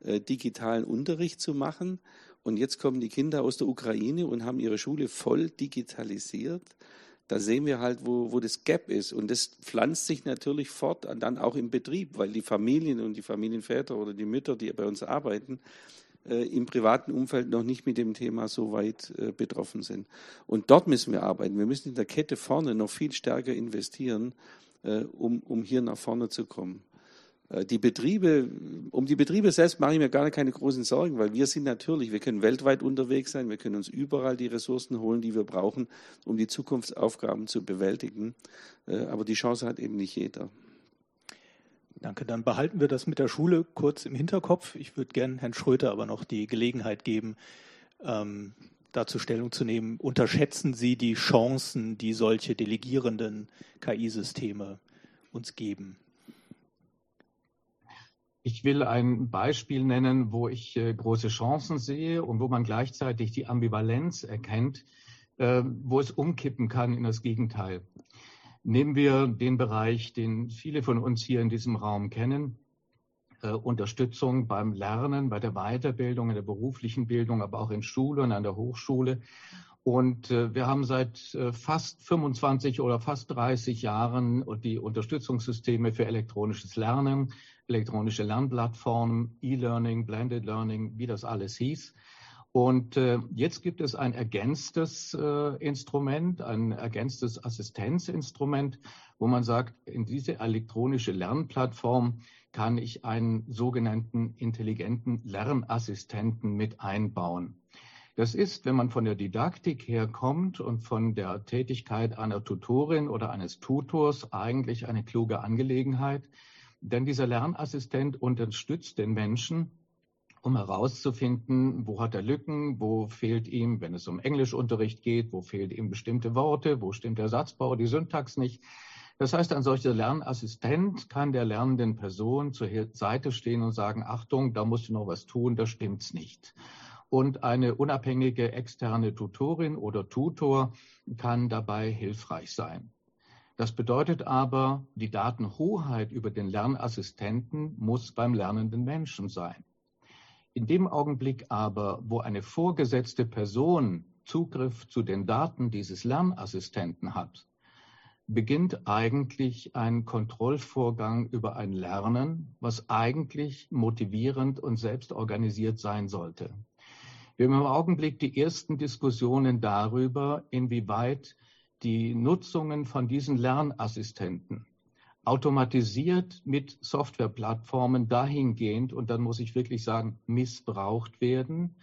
äh, digitalen Unterricht zu machen. Und jetzt kommen die Kinder aus der Ukraine und haben ihre Schule voll digitalisiert da sehen wir halt, wo, wo das Gap ist. Und das pflanzt sich natürlich fort, dann auch im Betrieb, weil die Familien und die Familienväter oder die Mütter, die bei uns arbeiten, im privaten Umfeld noch nicht mit dem Thema so weit äh, betroffen sind. Und dort müssen wir arbeiten. Wir müssen in der Kette vorne noch viel stärker investieren, äh, um, um hier nach vorne zu kommen. Äh, die Betriebe, um die Betriebe selbst mache ich mir gar keine großen Sorgen, weil wir sind natürlich, wir können weltweit unterwegs sein, wir können uns überall die Ressourcen holen, die wir brauchen, um die Zukunftsaufgaben zu bewältigen. Äh, aber die Chance hat eben nicht jeder. Danke, dann behalten wir das mit der Schule kurz im Hinterkopf. Ich würde gerne Herrn Schröter aber noch die Gelegenheit geben, ähm, dazu Stellung zu nehmen. Unterschätzen Sie die Chancen, die solche delegierenden KI-Systeme uns geben? Ich will ein Beispiel nennen, wo ich äh, große Chancen sehe und wo man gleichzeitig die Ambivalenz erkennt, äh, wo es umkippen kann in das Gegenteil. Nehmen wir den Bereich, den viele von uns hier in diesem Raum kennen, äh, Unterstützung beim Lernen, bei der Weiterbildung, in der beruflichen Bildung, aber auch in Schule und an der Hochschule. Und äh, wir haben seit äh, fast 25 oder fast 30 Jahren die Unterstützungssysteme für elektronisches Lernen, elektronische Lernplattformen, E-Learning, Blended Learning, wie das alles hieß. Und äh, jetzt gibt es ein ergänztes äh, Instrument, ein ergänztes Assistenzinstrument, wo man sagt, in diese elektronische Lernplattform kann ich einen sogenannten intelligenten Lernassistenten mit einbauen. Das ist, wenn man von der Didaktik herkommt und von der Tätigkeit einer Tutorin oder eines Tutors eigentlich eine kluge Angelegenheit. Denn dieser Lernassistent unterstützt den Menschen, um herauszufinden, wo hat er Lücken, wo fehlt ihm, wenn es um Englischunterricht geht, wo fehlt ihm bestimmte Worte, wo stimmt der Satzbau, die Syntax nicht. Das heißt, ein solcher Lernassistent kann der lernenden Person zur Seite stehen und sagen, Achtung, da musst du noch was tun, da stimmt's nicht und eine unabhängige externe Tutorin oder Tutor kann dabei hilfreich sein. Das bedeutet aber, die Datenhoheit über den Lernassistenten muss beim lernenden Menschen sein. In dem Augenblick aber, wo eine vorgesetzte Person Zugriff zu den Daten dieses Lernassistenten hat, beginnt eigentlich ein Kontrollvorgang über ein Lernen, was eigentlich motivierend und selbstorganisiert sein sollte. Wir haben im Augenblick die ersten Diskussionen darüber, inwieweit die Nutzungen von diesen Lernassistenten automatisiert mit Softwareplattformen dahingehend, und dann muss ich wirklich sagen, missbraucht werden,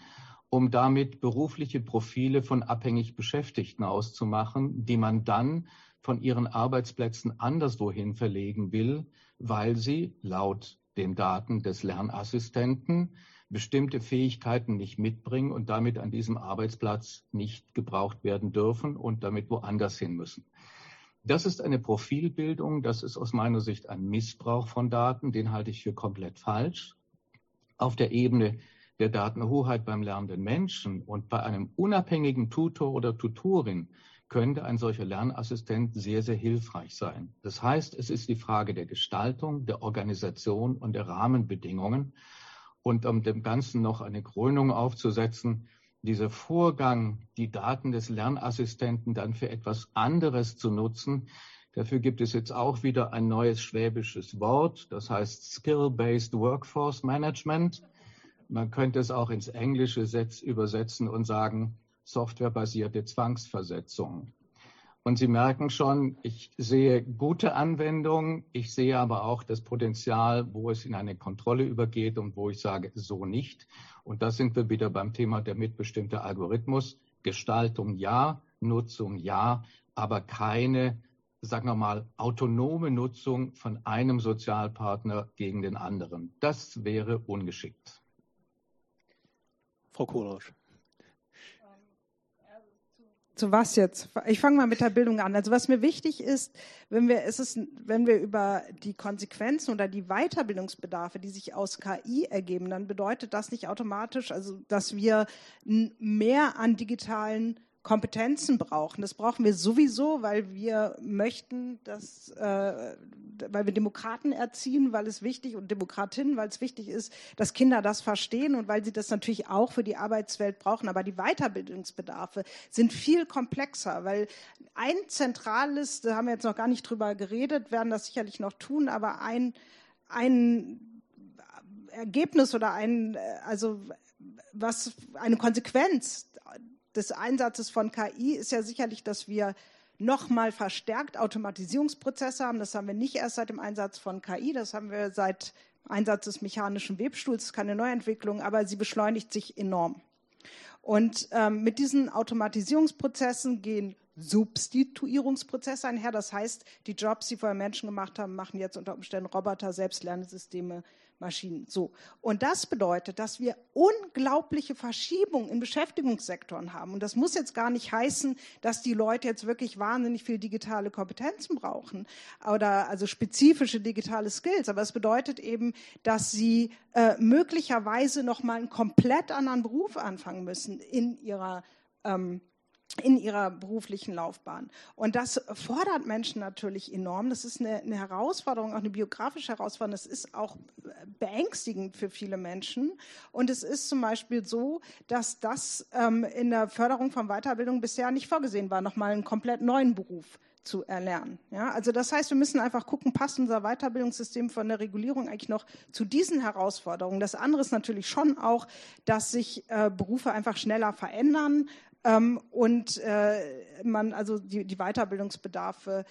um damit berufliche Profile von abhängig Beschäftigten auszumachen, die man dann von ihren Arbeitsplätzen anderswohin verlegen will, weil sie laut den Daten des Lernassistenten bestimmte Fähigkeiten nicht mitbringen und damit an diesem Arbeitsplatz nicht gebraucht werden dürfen und damit woanders hin müssen. Das ist eine Profilbildung, das ist aus meiner Sicht ein Missbrauch von Daten, den halte ich für komplett falsch. Auf der Ebene der Datenhoheit beim lernenden Menschen und bei einem unabhängigen Tutor oder Tutorin könnte ein solcher Lernassistent sehr, sehr hilfreich sein. Das heißt, es ist die Frage der Gestaltung, der Organisation und der Rahmenbedingungen. Und um dem Ganzen noch eine Krönung aufzusetzen, dieser Vorgang, die Daten des Lernassistenten dann für etwas anderes zu nutzen, dafür gibt es jetzt auch wieder ein neues schwäbisches Wort, das heißt Skill-Based Workforce Management. Man könnte es auch ins Englische übersetzen und sagen softwarebasierte Zwangsversetzung. Und Sie merken schon, ich sehe gute Anwendungen, ich sehe aber auch das Potenzial, wo es in eine Kontrolle übergeht und wo ich sage, so nicht. Und da sind wir wieder beim Thema der mitbestimmte Algorithmus. Gestaltung ja, Nutzung ja, aber keine, sagen wir mal, autonome Nutzung von einem Sozialpartner gegen den anderen. Das wäre ungeschickt. Frau Kohlrausch. Zu was jetzt? Ich fange mal mit der Bildung an. Also was mir wichtig ist, wenn wir, ist es, wenn wir über die Konsequenzen oder die Weiterbildungsbedarfe, die sich aus KI ergeben, dann bedeutet das nicht automatisch, also dass wir mehr an digitalen Kompetenzen brauchen. Das brauchen wir sowieso, weil wir möchten, dass, äh, weil wir Demokraten erziehen, weil es wichtig und Demokratinnen, weil es wichtig ist, dass Kinder das verstehen und weil sie das natürlich auch für die Arbeitswelt brauchen. Aber die Weiterbildungsbedarfe sind viel komplexer, weil ein zentrales, da haben wir jetzt noch gar nicht drüber geredet, werden das sicherlich noch tun, aber ein, ein Ergebnis oder ein, also was eine Konsequenz des Einsatzes von KI ist ja sicherlich, dass wir nochmal verstärkt Automatisierungsprozesse haben. Das haben wir nicht erst seit dem Einsatz von KI, das haben wir seit Einsatz des mechanischen Webstuhls. Das ist keine Neuentwicklung, aber sie beschleunigt sich enorm. Und ähm, mit diesen Automatisierungsprozessen gehen Substituierungsprozesse einher. Das heißt, die Jobs, die vorher Menschen gemacht haben, machen jetzt unter Umständen Roboter, Selbstlernsysteme, Maschinen. So. Und das bedeutet, dass wir unglaubliche Verschiebungen in Beschäftigungssektoren haben. Und das muss jetzt gar nicht heißen, dass die Leute jetzt wirklich wahnsinnig viel digitale Kompetenzen brauchen oder also spezifische digitale Skills. Aber es bedeutet eben, dass sie äh, möglicherweise nochmal einen komplett anderen Beruf anfangen müssen in ihrer ähm, in ihrer beruflichen Laufbahn. Und das fordert Menschen natürlich enorm. Das ist eine, eine, Herausforderung, auch eine biografische Herausforderung. Das ist auch beängstigend für viele Menschen. Und es ist zum Beispiel so, dass das ähm, in der Förderung von Weiterbildung bisher nicht vorgesehen war, nochmal einen komplett neuen Beruf zu erlernen. Ja, also das heißt, wir müssen einfach gucken, passt unser Weiterbildungssystem von der Regulierung eigentlich noch zu diesen Herausforderungen. Das andere ist natürlich schon auch, dass sich äh, Berufe einfach schneller verändern ähm, und äh, man also die, die Weiterbildungsbedarfe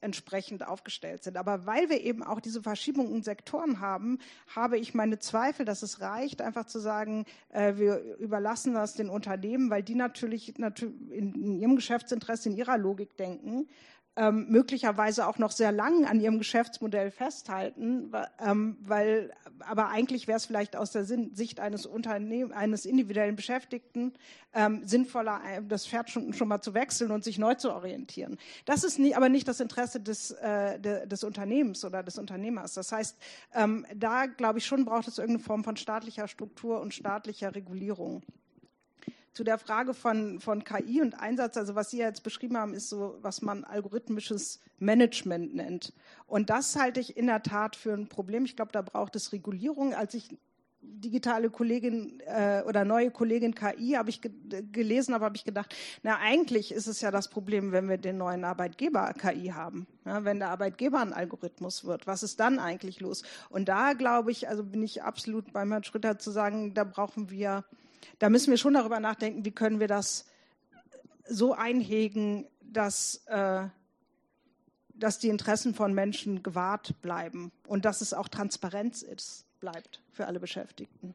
entsprechend aufgestellt sind. Aber weil wir eben auch diese Verschiebung in Sektoren haben, habe ich meine Zweifel, dass es reicht, einfach zu sagen, äh, wir überlassen das den Unternehmen, weil die natürlich, natürlich in, in ihrem Geschäftsinteresse, in ihrer Logik denken ähm, möglicherweise auch noch sehr lang an ihrem Geschäftsmodell festhalten, ähm, weil aber eigentlich wäre es vielleicht aus der Sicht eines Unternehmen, eines individuellen Beschäftigten ähm, sinnvoller, äh, das Pferd schon, schon, mal zu wechseln und sich neu zu orientieren. Das ist nie, aber nicht das Interesse des, äh, de, des Unternehmens oder des Unternehmers. Das heißt, ähm, da glaube ich schon braucht es irgendeine Form von staatlicher Struktur und staatlicher Regulierung zu der Frage von, von KI und Einsatz, also was Sie jetzt beschrieben haben, ist so, was man algorithmisches Management nennt. Und das halte ich in der Tat für ein Problem. Ich glaube, da braucht es Regulierung. Als ich digitale Kollegin äh, oder neue Kollegin KI habe ich ge gelesen, aber habe ich gedacht, na eigentlich ist es ja das Problem, wenn wir den neuen Arbeitgeber KI haben, ja, wenn der Arbeitgeber ein Algorithmus wird, was ist dann eigentlich los? Und da glaube ich, also bin ich absolut beim Herrn Schröder zu sagen, da brauchen wir da müssen wir schon darüber nachdenken, wie können wir das so einhegen, dass, äh, dass die Interessen von Menschen gewahrt bleiben und dass es auch Transparenz ist, bleibt für alle Beschäftigten.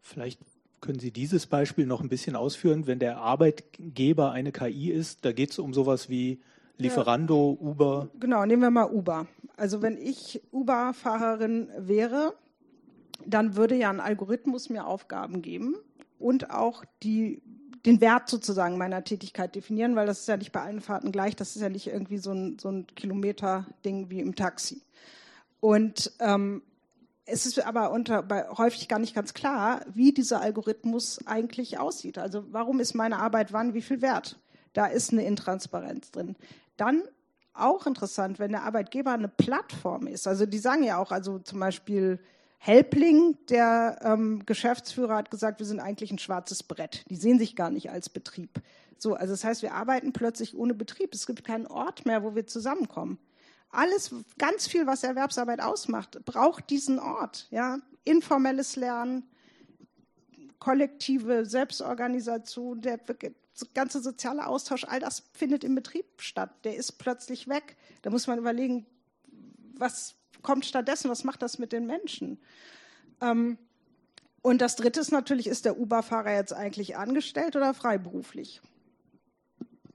Vielleicht können Sie dieses Beispiel noch ein bisschen ausführen, wenn der Arbeitgeber eine KI ist, da geht es um sowas wie Lieferando, ja, Uber. Genau, nehmen wir mal Uber. Also wenn ich Uber-Fahrerin wäre, dann würde ja ein Algorithmus mir Aufgaben geben und auch die, den Wert sozusagen meiner Tätigkeit definieren, weil das ist ja nicht bei allen Fahrten gleich. Das ist ja nicht irgendwie so ein, so ein Kilometer-Ding wie im Taxi. Und ähm, es ist aber unter, bei, häufig gar nicht ganz klar, wie dieser Algorithmus eigentlich aussieht. Also warum ist meine Arbeit wann, wie viel wert? Da ist eine Intransparenz drin. Dann auch interessant, wenn der Arbeitgeber eine Plattform ist. Also die sagen ja auch, also zum Beispiel Helpling, der ähm, Geschäftsführer, hat gesagt, wir sind eigentlich ein schwarzes Brett. Die sehen sich gar nicht als Betrieb. So, also das heißt, wir arbeiten plötzlich ohne Betrieb. Es gibt keinen Ort mehr, wo wir zusammenkommen. Alles, ganz viel, was Erwerbsarbeit ausmacht, braucht diesen Ort. Ja, informelles Lernen, kollektive Selbstorganisation, der ganze soziale Austausch, all das findet im Betrieb statt. Der ist plötzlich weg. Da muss man überlegen, was kommt stattdessen? Was macht das mit den Menschen? Ähm, und das Dritte ist natürlich, ist der Uber-Fahrer jetzt eigentlich angestellt oder freiberuflich?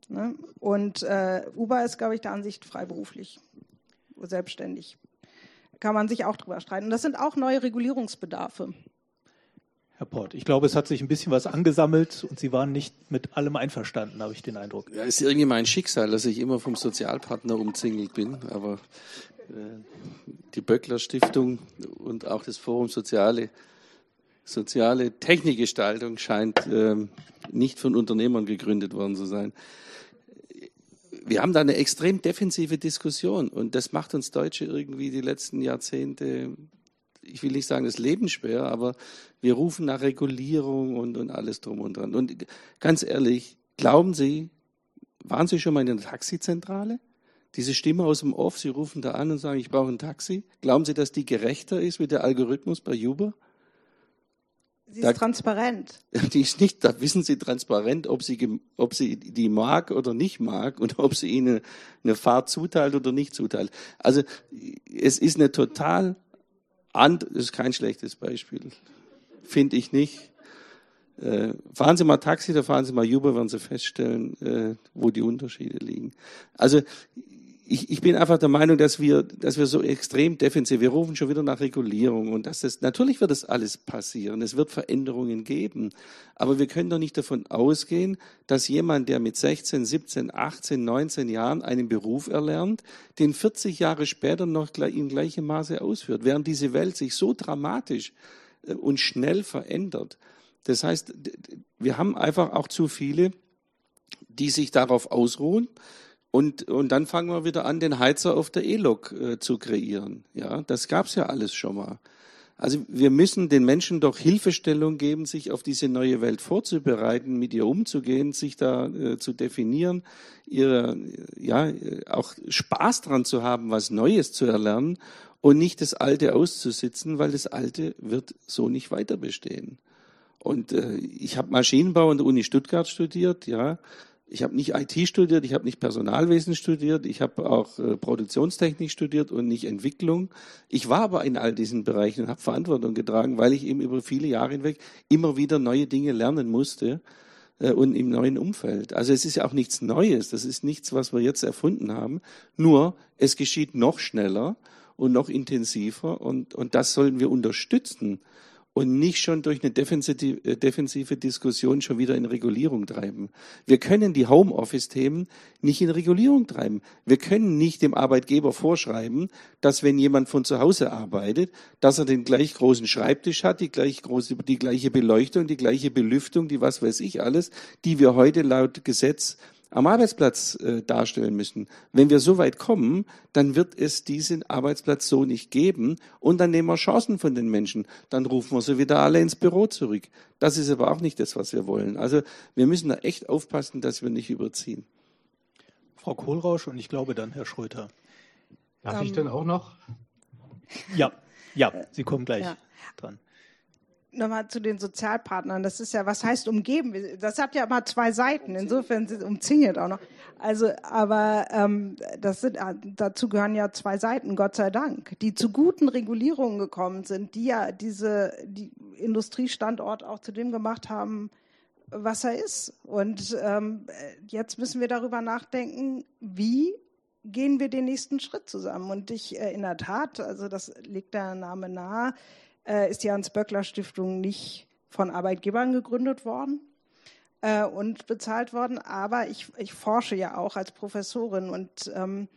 Ne? Und äh, Uber ist, glaube ich, der Ansicht freiberuflich, selbstständig. Kann man sich auch drüber streiten. Und das sind auch neue Regulierungsbedarfe. Herr Port, ich glaube, es hat sich ein bisschen was angesammelt und Sie waren nicht mit allem einverstanden, habe ich den Eindruck. Ja, ist irgendwie mein Schicksal, dass ich immer vom Sozialpartner umzingelt bin. Aber die Böckler Stiftung und auch das Forum Soziale, Soziale Technikgestaltung scheint ähm, nicht von Unternehmern gegründet worden zu sein. Wir haben da eine extrem defensive Diskussion und das macht uns Deutsche irgendwie die letzten Jahrzehnte, ich will nicht sagen das Leben schwer, aber wir rufen nach Regulierung und, und alles drum und dran. Und ganz ehrlich, glauben Sie, waren Sie schon mal in der Taxizentrale? Diese Stimme aus dem Off, Sie rufen da an und sagen, ich brauche ein Taxi. Glauben Sie, dass die gerechter ist wie der Algorithmus bei Uber? Sie ist da, transparent. Die ist nicht, da wissen Sie transparent, ob sie, ob sie die mag oder nicht mag und ob sie Ihnen eine Fahrt zuteilt oder nicht zuteilt. Also es ist eine total, and, das ist kein schlechtes Beispiel, finde ich nicht. Äh, fahren Sie mal Taxi, da fahren Sie mal Uber, werden Sie feststellen, äh, wo die Unterschiede liegen. Also ich, ich bin einfach der Meinung, dass wir, dass wir so extrem defensiv, wir rufen schon wieder nach Regulierung und dass das, natürlich wird das alles passieren, es wird Veränderungen geben, aber wir können doch nicht davon ausgehen, dass jemand, der mit 16, 17, 18, 19 Jahren einen Beruf erlernt, den 40 Jahre später noch in gleichem Maße ausführt, während diese Welt sich so dramatisch äh, und schnell verändert. Das heißt, wir haben einfach auch zu viele die sich darauf ausruhen. Und, und dann fangen wir wieder an, den Heizer auf der E-Lok äh, zu kreieren. Ja, das gab's ja alles schon mal. Also wir müssen den Menschen doch Hilfestellung geben, sich auf diese neue Welt vorzubereiten, mit ihr umzugehen, sich da äh, zu definieren, ihre, ja, auch Spaß dran zu haben, was Neues zu erlernen und nicht das Alte auszusitzen, weil das Alte wird so nicht weiter bestehen. Und äh, ich habe Maschinenbau an der Uni Stuttgart studiert, ja. Ich habe nicht IT studiert, ich habe nicht Personalwesen studiert, ich habe auch äh, Produktionstechnik studiert und nicht Entwicklung. Ich war aber in all diesen Bereichen und habe Verantwortung getragen, weil ich eben über viele Jahre hinweg immer wieder neue Dinge lernen musste äh, und im neuen Umfeld. Also es ist ja auch nichts Neues, das ist nichts, was wir jetzt erfunden haben. Nur es geschieht noch schneller und noch intensiver und, und das sollen wir unterstützen und nicht schon durch eine defensive, äh, defensive Diskussion schon wieder in Regulierung treiben. Wir können die Homeoffice-Themen nicht in Regulierung treiben. Wir können nicht dem Arbeitgeber vorschreiben, dass wenn jemand von zu Hause arbeitet, dass er den gleich großen Schreibtisch hat, die gleich große, die gleiche Beleuchtung, die gleiche Belüftung, die was weiß ich alles, die wir heute laut Gesetz am Arbeitsplatz äh, darstellen müssen. Wenn wir so weit kommen, dann wird es diesen Arbeitsplatz so nicht geben und dann nehmen wir Chancen von den Menschen. Dann rufen wir sie wieder alle ins Büro zurück. Das ist aber auch nicht das, was wir wollen. Also wir müssen da echt aufpassen, dass wir nicht überziehen. Frau Kohlrausch und ich glaube dann Herr Schröter. Darf ähm, ich denn auch noch? Ja, ja, Sie kommen gleich ja. dran nochmal zu den Sozialpartnern. Das ist ja, was heißt umgeben? Das hat ja immer zwei Seiten. Insofern sind umzingelt auch noch. Also, aber ähm, das sind, äh, dazu gehören ja zwei Seiten, Gott sei Dank, die zu guten Regulierungen gekommen sind, die ja diese die Industriestandort auch zu dem gemacht haben, was er ist. Und ähm, jetzt müssen wir darüber nachdenken, wie gehen wir den nächsten Schritt zusammen. Und ich äh, in der Tat, also das liegt der Name nahe, äh, ist die Hans-Böckler-Stiftung nicht von Arbeitgebern gegründet worden äh, und bezahlt worden, aber ich, ich forsche ja auch als Professorin. Und ähm,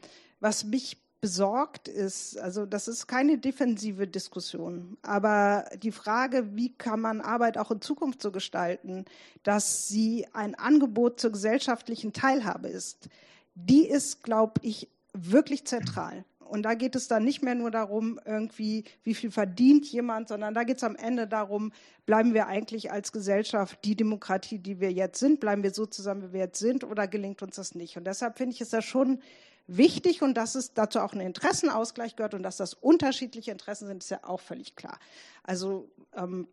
was mich besorgt ist, also das ist keine defensive Diskussion, aber die Frage, wie kann man Arbeit auch in Zukunft so gestalten, dass sie ein Angebot zur gesellschaftlichen Teilhabe ist, die ist, glaube ich, wirklich zentral. Und da geht es dann nicht mehr nur darum, irgendwie, wie viel verdient jemand, sondern da geht es am Ende darum, bleiben wir eigentlich als Gesellschaft die Demokratie, die wir jetzt sind, bleiben wir so zusammen, wie wir jetzt sind, oder gelingt uns das nicht? Und deshalb finde ich es ja schon wichtig und dass es dazu auch ein Interessenausgleich gehört und dass das unterschiedliche Interessen sind, ist ja auch völlig klar. Also ähm,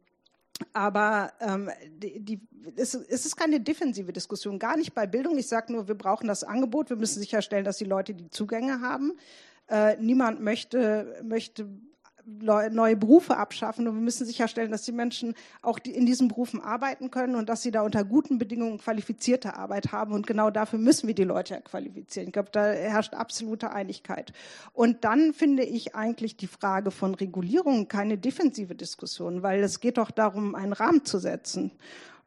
aber ähm, die, die, es, es, ist keine defensive Diskussion, gar nicht bei Bildung. Ich sage nur, wir brauchen das Angebot, wir müssen sicherstellen, dass die Leute die Zugänge haben. Äh, niemand möchte, möchte neue Berufe abschaffen und wir müssen sicherstellen, dass die Menschen auch in diesen Berufen arbeiten können und dass sie da unter guten Bedingungen qualifizierte Arbeit haben und genau dafür müssen wir die Leute qualifizieren. Ich glaube, da herrscht absolute Einigkeit. Und dann finde ich eigentlich die Frage von Regulierung keine defensive Diskussion, weil es geht doch darum, einen Rahmen zu setzen,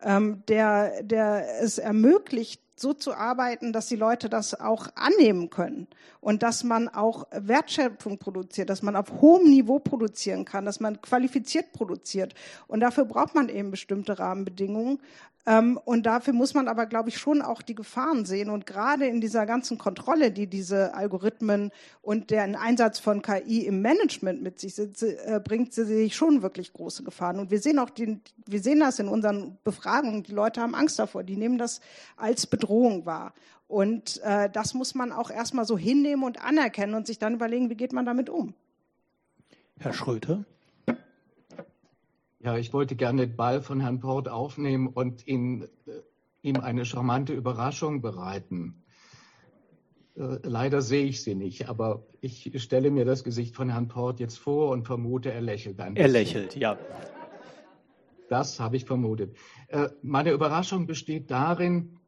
ähm, der, der es ermöglicht, so zu arbeiten, dass die Leute das auch annehmen können und dass man auch Wertschöpfung produziert, dass man auf hohem Niveau produzieren kann, dass man qualifiziert produziert. Und dafür braucht man eben bestimmte Rahmenbedingungen. Ähm, und dafür muss man aber, glaube ich, schon auch die Gefahren sehen. Und gerade in dieser ganzen Kontrolle, die diese Algorithmen und der Einsatz von KI im Management mit sich äh, bringt, sehe ich schon wirklich große Gefahren. Und wir sehen auch, den, wir sehen das in unseren Befragungen. Die Leute haben Angst davor. Die nehmen das als Bedrohung wahr. Und äh, das muss man auch erstmal so hinnehmen und anerkennen und sich dann überlegen, wie geht man damit um. Herr Schröter. Ja, ich wollte gerne den Ball von Herrn Port aufnehmen und ihn, äh, ihm eine charmante Überraschung bereiten. Äh, leider sehe ich sie nicht, aber ich stelle mir das Gesicht von Herrn Port jetzt vor und vermute, er lächelt bisschen. Er lächelt, ja. Das habe ich vermutet. Äh, meine Überraschung besteht darin,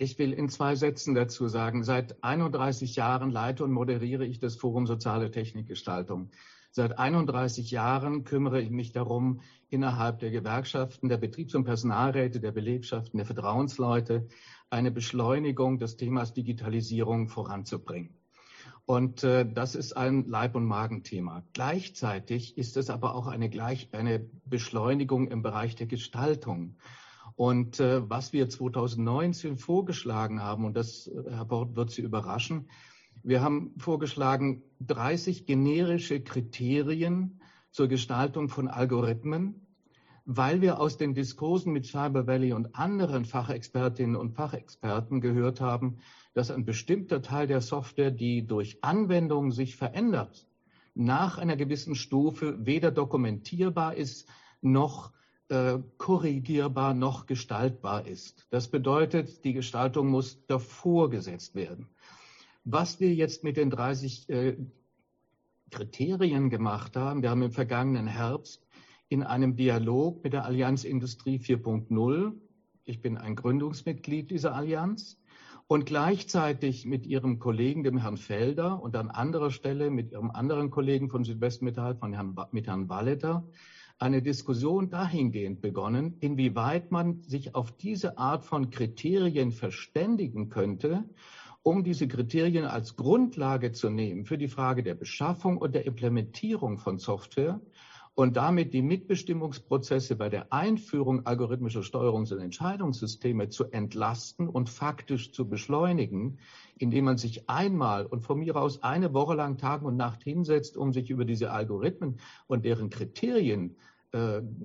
ich will in zwei Sätzen dazu sagen, seit 31 Jahren leite und moderiere ich das Forum Soziale Technikgestaltung. Seit 31 Jahren kümmere ich mich darum, innerhalb der Gewerkschaften, der Betriebs- und Personalräte, der Belegschaften, der Vertrauensleute eine Beschleunigung des Themas Digitalisierung voranzubringen. Und äh, das ist ein Leib- und Magenthema. Gleichzeitig ist es aber auch eine, gleich, eine Beschleunigung im Bereich der Gestaltung. Und äh, was wir 2019 vorgeschlagen haben, und das, äh, Herr Bort, wird Sie überraschen, wir haben vorgeschlagen 30 generische Kriterien zur Gestaltung von Algorithmen, weil wir aus den Diskursen mit Cyber Valley und anderen Fachexpertinnen und Fachexperten gehört haben, dass ein bestimmter Teil der Software, die durch Anwendung sich verändert, nach einer gewissen Stufe weder dokumentierbar ist noch äh, korrigierbar noch gestaltbar ist. Das bedeutet, die Gestaltung muss davor gesetzt werden. Was wir jetzt mit den 30 äh, Kriterien gemacht haben, wir haben im vergangenen Herbst in einem Dialog mit der Allianz Industrie 4.0, ich bin ein Gründungsmitglied dieser Allianz, und gleichzeitig mit ihrem Kollegen, dem Herrn Felder, und an anderer Stelle mit ihrem anderen Kollegen von Südwestmetall, von Herrn, mit Herrn Walleter, eine Diskussion dahingehend begonnen, inwieweit man sich auf diese Art von Kriterien verständigen könnte, um diese Kriterien als Grundlage zu nehmen für die Frage der Beschaffung und der Implementierung von Software und damit die Mitbestimmungsprozesse bei der Einführung algorithmischer Steuerungs- und Entscheidungssysteme zu entlasten und faktisch zu beschleunigen, indem man sich einmal und von mir aus eine Woche lang Tag und Nacht hinsetzt, um sich über diese Algorithmen und deren Kriterien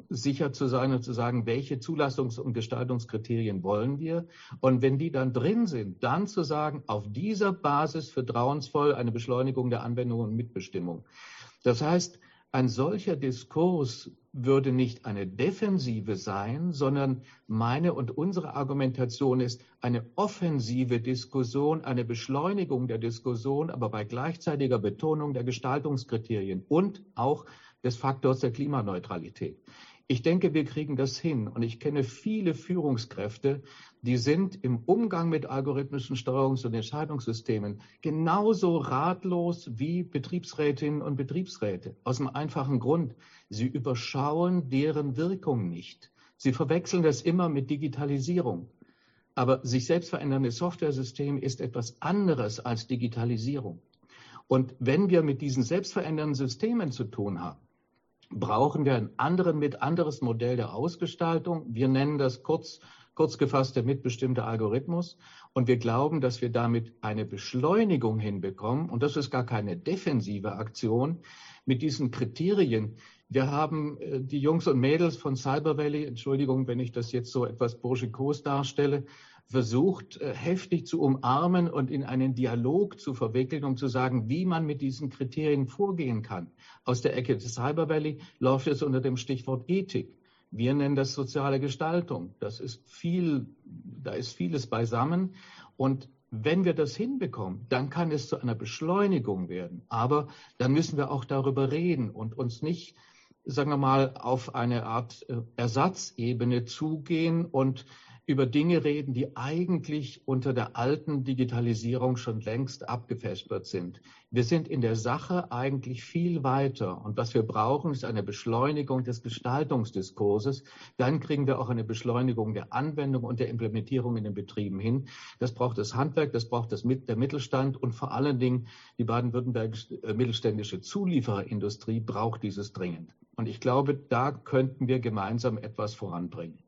sicher zu sein und zu sagen, welche Zulassungs- und Gestaltungskriterien wollen wir. Und wenn die dann drin sind, dann zu sagen, auf dieser Basis vertrauensvoll eine Beschleunigung der Anwendung und Mitbestimmung. Das heißt, ein solcher Diskurs würde nicht eine defensive sein, sondern meine und unsere Argumentation ist eine offensive Diskussion, eine Beschleunigung der Diskussion, aber bei gleichzeitiger Betonung der Gestaltungskriterien und auch des Faktors der Klimaneutralität. Ich denke, wir kriegen das hin. Und ich kenne viele Führungskräfte, die sind im Umgang mit algorithmischen Steuerungs- und Entscheidungssystemen genauso ratlos wie Betriebsrätinnen und Betriebsräte. Aus dem einfachen Grund, sie überschauen deren Wirkung nicht. Sie verwechseln das immer mit Digitalisierung. Aber sich selbst verändernde Softwaresystem ist etwas anderes als Digitalisierung. Und wenn wir mit diesen selbstverändernden Systemen zu tun haben, brauchen wir ein anderen, mit anderes Modell der Ausgestaltung. Wir nennen das kurz, kurz gefasst der mitbestimmte Algorithmus. Und wir glauben, dass wir damit eine Beschleunigung hinbekommen. Und das ist gar keine defensive Aktion mit diesen Kriterien. Wir haben äh, die Jungs und Mädels von Cyber Valley, Entschuldigung, wenn ich das jetzt so etwas burschikos darstelle, versucht, äh, heftig zu umarmen und in einen Dialog zu verwickeln, um zu sagen, wie man mit diesen Kriterien vorgehen kann. Aus der Ecke des Cyber Valley läuft es unter dem Stichwort Ethik. Wir nennen das soziale Gestaltung. Das ist viel, da ist vieles beisammen. Und wenn wir das hinbekommen, dann kann es zu einer Beschleunigung werden. Aber dann müssen wir auch darüber reden und uns nicht, sagen wir mal, auf eine Art äh, Ersatzebene zugehen und über Dinge reden, die eigentlich unter der alten Digitalisierung schon längst abgefespert sind. Wir sind in der Sache eigentlich viel weiter. Und was wir brauchen, ist eine Beschleunigung des Gestaltungsdiskurses. Dann kriegen wir auch eine Beschleunigung der Anwendung und der Implementierung in den Betrieben hin. Das braucht das Handwerk, das braucht das, der Mittelstand und vor allen Dingen die baden-württembergische äh, mittelständische Zuliefererindustrie braucht dieses dringend. Und ich glaube, da könnten wir gemeinsam etwas voranbringen.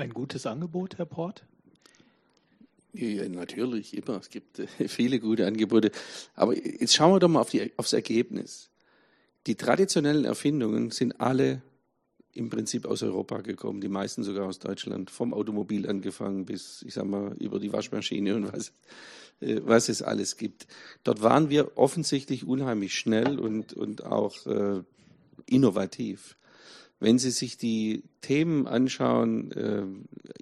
Ein gutes Angebot, Herr Port? Ja, natürlich, immer. Es gibt äh, viele gute Angebote. Aber jetzt schauen wir doch mal auf die, aufs Ergebnis. Die traditionellen Erfindungen sind alle im Prinzip aus Europa gekommen, die meisten sogar aus Deutschland, vom Automobil angefangen bis, ich sag mal, über die Waschmaschine und was, äh, was es alles gibt. Dort waren wir offensichtlich unheimlich schnell und, und auch äh, innovativ. Wenn Sie sich die Themen anschauen, äh,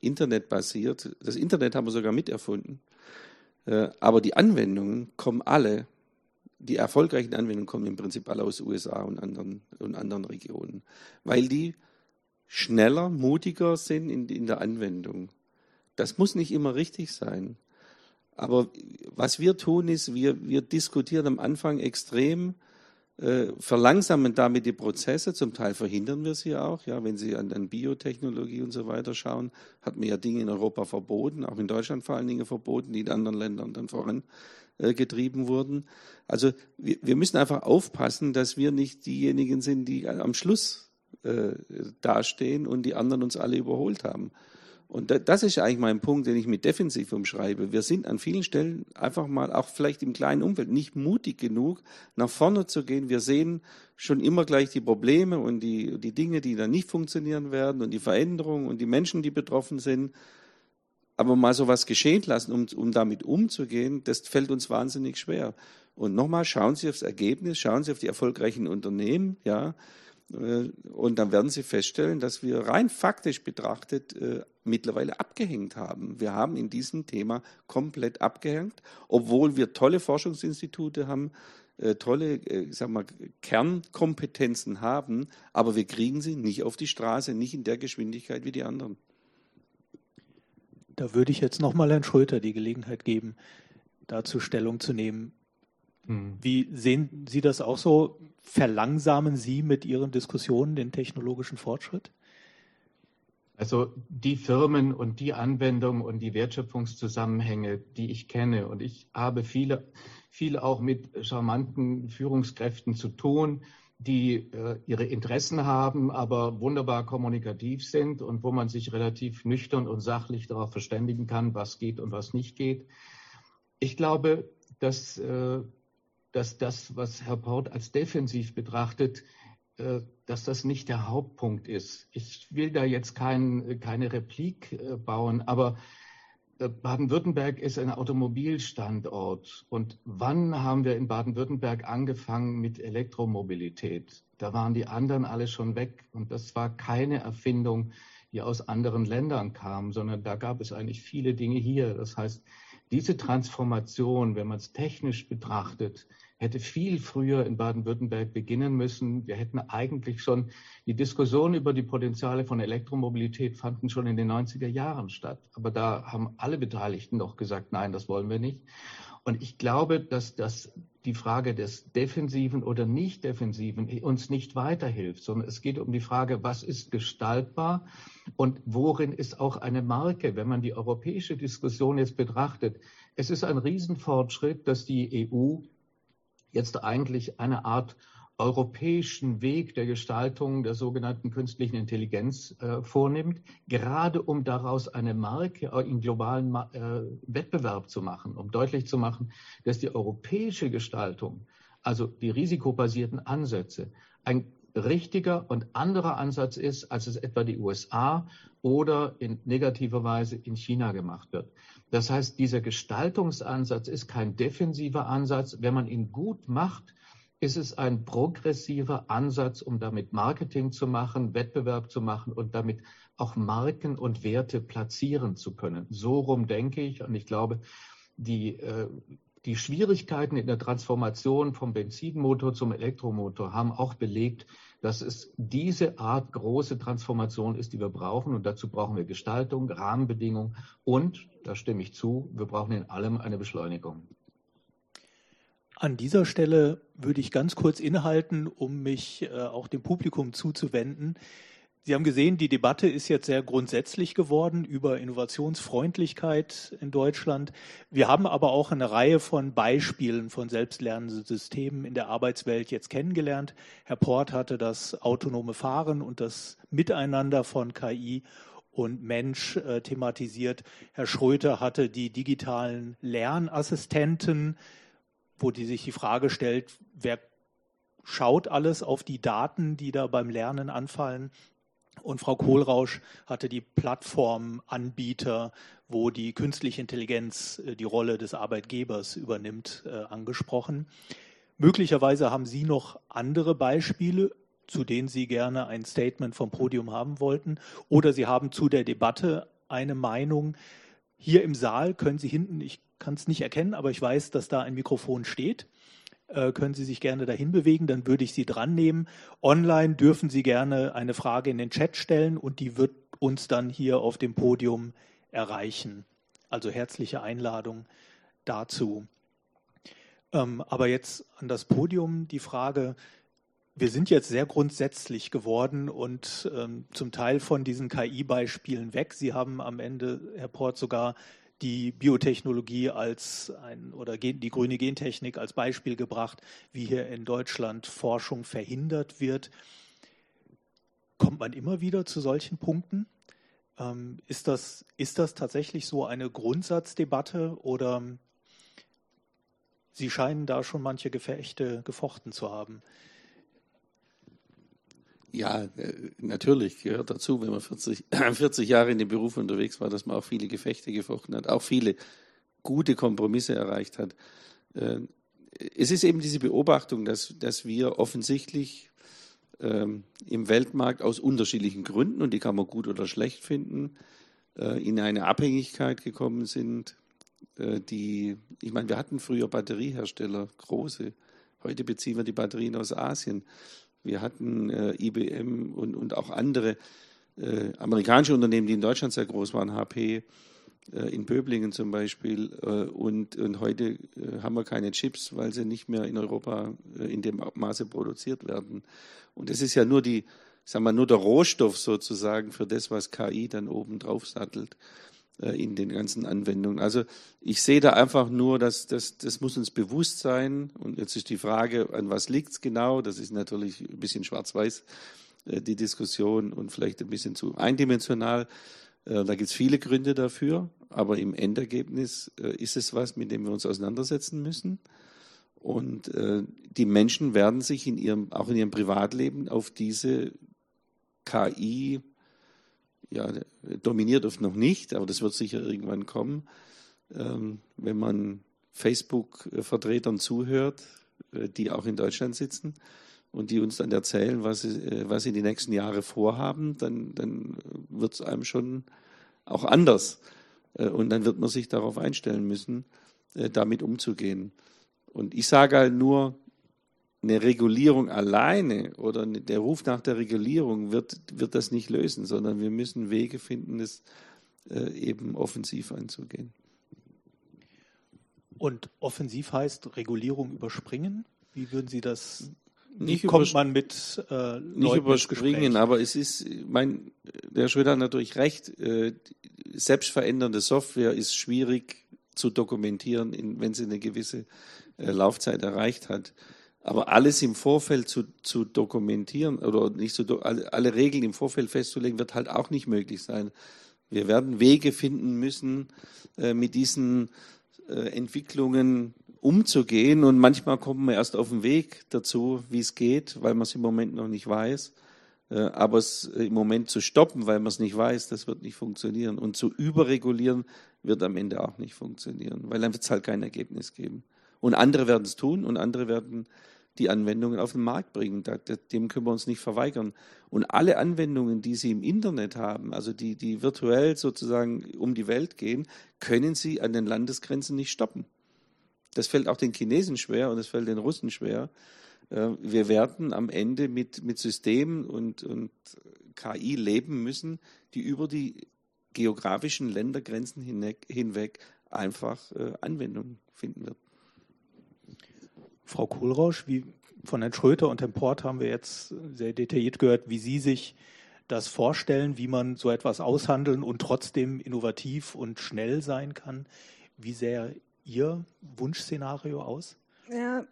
internetbasiert, das Internet haben wir sogar miterfunden, äh, aber die Anwendungen kommen alle, die erfolgreichen Anwendungen kommen im Prinzip alle aus USA und anderen, und anderen Regionen, weil die schneller, mutiger sind in, in der Anwendung. Das muss nicht immer richtig sein. Aber was wir tun, ist, wir, wir diskutieren am Anfang extrem äh, verlangsamen damit die Prozesse, zum Teil verhindern wir sie auch. Ja, wenn Sie an, an, Biotechnologie und so weiter schauen, hat man ja Dinge in Europa verboten, auch in Deutschland vor allen Dingen verboten, die in anderen Ländern dann vorangetrieben wurden. Also wir, wir, müssen einfach aufpassen, dass wir nicht diejenigen sind, die am Schluss äh, dastehen und die anderen uns alle überholt haben. Und das ist eigentlich mein Punkt, den ich mit defensiv umschreibe. Wir sind an vielen Stellen einfach mal, auch vielleicht im kleinen Umfeld, nicht mutig genug, nach vorne zu gehen. Wir sehen schon immer gleich die Probleme und die, die Dinge, die dann nicht funktionieren werden und die Veränderungen und die Menschen, die betroffen sind. Aber mal so was geschehen lassen, um, um damit umzugehen, das fällt uns wahnsinnig schwer. Und nochmal, schauen Sie aufs Ergebnis, schauen Sie auf die erfolgreichen Unternehmen, ja. Äh, und dann werden Sie feststellen, dass wir rein faktisch betrachtet äh, mittlerweile abgehängt haben. Wir haben in diesem Thema komplett abgehängt, obwohl wir tolle Forschungsinstitute haben, äh, tolle ich sag mal, Kernkompetenzen haben, aber wir kriegen sie nicht auf die Straße, nicht in der Geschwindigkeit wie die anderen. Da würde ich jetzt nochmal Herrn Schröter die Gelegenheit geben, dazu Stellung zu nehmen. Hm. Wie sehen Sie das auch so? Verlangsamen Sie mit Ihren Diskussionen den technologischen Fortschritt? Also die Firmen und die Anwendungen und die Wertschöpfungszusammenhänge, die ich kenne, und ich habe viele, viele auch mit charmanten Führungskräften zu tun, die äh, ihre Interessen haben, aber wunderbar kommunikativ sind und wo man sich relativ nüchtern und sachlich darauf verständigen kann, was geht und was nicht geht. Ich glaube, dass äh, dass das, was Herr Port als defensiv betrachtet, äh, dass das nicht der Hauptpunkt ist. Ich will da jetzt kein, keine Replik äh, bauen, aber äh, Baden-Württemberg ist ein Automobilstandort. Und wann haben wir in Baden-Württemberg angefangen mit Elektromobilität? Da waren die anderen alle schon weg. Und das war keine Erfindung, die aus anderen Ländern kam, sondern da gab es eigentlich viele Dinge hier. Das heißt, diese Transformation, wenn man es technisch betrachtet, hätte viel früher in Baden-Württemberg beginnen müssen. Wir hätten eigentlich schon die Diskussion über die Potenziale von Elektromobilität fanden schon in den 90er Jahren statt. Aber da haben alle Beteiligten doch gesagt, nein, das wollen wir nicht. Und ich glaube, dass das die Frage des Defensiven oder Nicht-Defensiven uns nicht weiterhilft, sondern es geht um die Frage, was ist gestaltbar und worin ist auch eine Marke, wenn man die europäische Diskussion jetzt betrachtet. Es ist ein Riesenfortschritt, dass die EU jetzt eigentlich eine Art europäischen Weg der Gestaltung der sogenannten künstlichen Intelligenz äh, vornimmt, gerade um daraus eine Marke im globalen äh, Wettbewerb zu machen, um deutlich zu machen, dass die europäische Gestaltung, also die risikobasierten Ansätze, ein richtiger und anderer Ansatz ist, als es etwa die USA oder in negativer Weise in China gemacht wird. Das heißt, dieser Gestaltungsansatz ist kein defensiver Ansatz. Wenn man ihn gut macht, ist es ein progressiver Ansatz, um damit Marketing zu machen, Wettbewerb zu machen und damit auch Marken und Werte platzieren zu können. So rum denke ich und ich glaube, die, äh, die Schwierigkeiten in der Transformation vom Benzinmotor zum Elektromotor haben auch belegt, dass es diese Art große Transformation ist, die wir brauchen. Und dazu brauchen wir Gestaltung, Rahmenbedingungen und, da stimme ich zu, wir brauchen in allem eine Beschleunigung. An dieser Stelle würde ich ganz kurz innehalten, um mich äh, auch dem Publikum zuzuwenden. Sie haben gesehen, die Debatte ist jetzt sehr grundsätzlich geworden über Innovationsfreundlichkeit in Deutschland. Wir haben aber auch eine Reihe von Beispielen von selbstlernenden Systemen in der Arbeitswelt jetzt kennengelernt. Herr Port hatte das autonome Fahren und das Miteinander von KI und Mensch äh, thematisiert. Herr Schröter hatte die digitalen Lernassistenten, wo die sich die Frage stellt, wer schaut alles auf die Daten, die da beim Lernen anfallen. Und Frau Kohlrausch hatte die Plattformanbieter, wo die künstliche Intelligenz äh, die Rolle des Arbeitgebers übernimmt, äh, angesprochen. Möglicherweise haben Sie noch andere Beispiele, zu denen Sie gerne ein Statement vom Podium haben wollten, oder Sie haben zu der Debatte eine Meinung. Hier im Saal können Sie hinten, ich kann es nicht erkennen, aber ich weiß, dass da ein Mikrofon steht. Äh, können Sie sich gerne dahin bewegen, dann würde ich Sie dran nehmen. Online dürfen Sie gerne eine Frage in den Chat stellen und die wird uns dann hier auf dem Podium erreichen. Also herzliche Einladung dazu. Ähm, aber jetzt an das Podium die Frage, wir sind jetzt sehr grundsätzlich geworden und ähm, zum Teil von diesen KI-Beispielen weg. Sie haben am Ende, Herr Port, sogar die Biotechnologie als ein oder die grüne Gentechnik als Beispiel gebracht, wie hier in Deutschland Forschung verhindert wird. kommt man immer wieder zu solchen Punkten? Ähm, ist, das, ist das tatsächlich so eine Grundsatzdebatte oder Sie scheinen da schon manche Gefechte gefochten zu haben? Ja, äh, natürlich gehört dazu, wenn man 40, 40 Jahre in dem Beruf unterwegs war, dass man auch viele Gefechte gefochten hat, auch viele gute Kompromisse erreicht hat. Äh, es ist eben diese Beobachtung, dass, dass wir offensichtlich ähm, im Weltmarkt aus unterschiedlichen Gründen, und die kann man gut oder schlecht finden, äh, in eine Abhängigkeit gekommen sind, äh, die, ich meine, wir hatten früher Batteriehersteller, große. Heute beziehen wir die Batterien aus Asien. Wir hatten äh, IBM und, und auch andere äh, amerikanische Unternehmen, die in Deutschland sehr groß waren, HP, äh, in Böblingen zum Beispiel. Äh, und, und heute äh, haben wir keine Chips, weil sie nicht mehr in Europa in dem Maße produziert werden. Und das ist ja nur die, sagen wir, nur der Rohstoff sozusagen für das, was KI dann oben drauf sattelt in den ganzen Anwendungen. Also ich sehe da einfach nur, dass das, das muss uns bewusst sein. Und jetzt ist die Frage, an was liegt es genau? Das ist natürlich ein bisschen schwarz-weiß, die Diskussion und vielleicht ein bisschen zu eindimensional. Da gibt es viele Gründe dafür aber im Endergebnis äh, ist es was, mit dem wir uns auseinandersetzen müssen. Und äh, die Menschen werden sich in ihrem, auch in ihrem Privatleben auf diese KI, ja, dominiert oft noch nicht, aber das wird sicher irgendwann kommen. Ähm, wenn man Facebook-Vertretern zuhört, äh, die auch in Deutschland sitzen und die uns dann erzählen, was sie, äh, was sie die nächsten Jahre vorhaben, dann, dann wird es einem schon auch anders. Äh, und dann wird man sich darauf einstellen müssen, damit umzugehen. Und ich sage halt nur, eine Regulierung alleine oder der Ruf nach der Regulierung wird, wird das nicht lösen, sondern wir müssen Wege finden, es äh, eben offensiv anzugehen. Und offensiv heißt Regulierung überspringen? Wie würden Sie das nicht kommt man mit äh, nicht überspringen, aber es ist, mein, der Schröder hat natürlich recht, äh, selbstverändernde Software ist schwierig zu dokumentieren, in, wenn sie eine gewisse äh, Laufzeit erreicht hat. Aber alles im Vorfeld zu, zu dokumentieren oder nicht zu, alle, alle Regeln im Vorfeld festzulegen, wird halt auch nicht möglich sein. Wir werden Wege finden müssen, äh, mit diesen äh, Entwicklungen umzugehen. Und manchmal kommt man erst auf den Weg dazu, wie es geht, weil man es im Moment noch nicht weiß. Äh, aber es im Moment zu stoppen, weil man es nicht weiß, das wird nicht funktionieren. Und zu überregulieren wird am Ende auch nicht funktionieren, weil dann wird es halt kein Ergebnis geben. Und andere werden es tun und andere werden die Anwendungen auf den Markt bringen. Dem können wir uns nicht verweigern. Und alle Anwendungen, die Sie im Internet haben, also die, die virtuell sozusagen um die Welt gehen, können Sie an den Landesgrenzen nicht stoppen. Das fällt auch den Chinesen schwer und es fällt den Russen schwer. Äh, wir werden am Ende mit, mit Systemen und, und KI leben müssen, die über die geografischen Ländergrenzen hinweg, hinweg einfach äh, Anwendung finden wird. Frau Kohlrausch, wie von Herrn Schröter und Herrn Port haben wir jetzt sehr detailliert gehört, wie Sie sich das vorstellen, wie man so etwas aushandeln und trotzdem innovativ und schnell sein kann. Wie sähe Ihr Wunschszenario aus? Ja,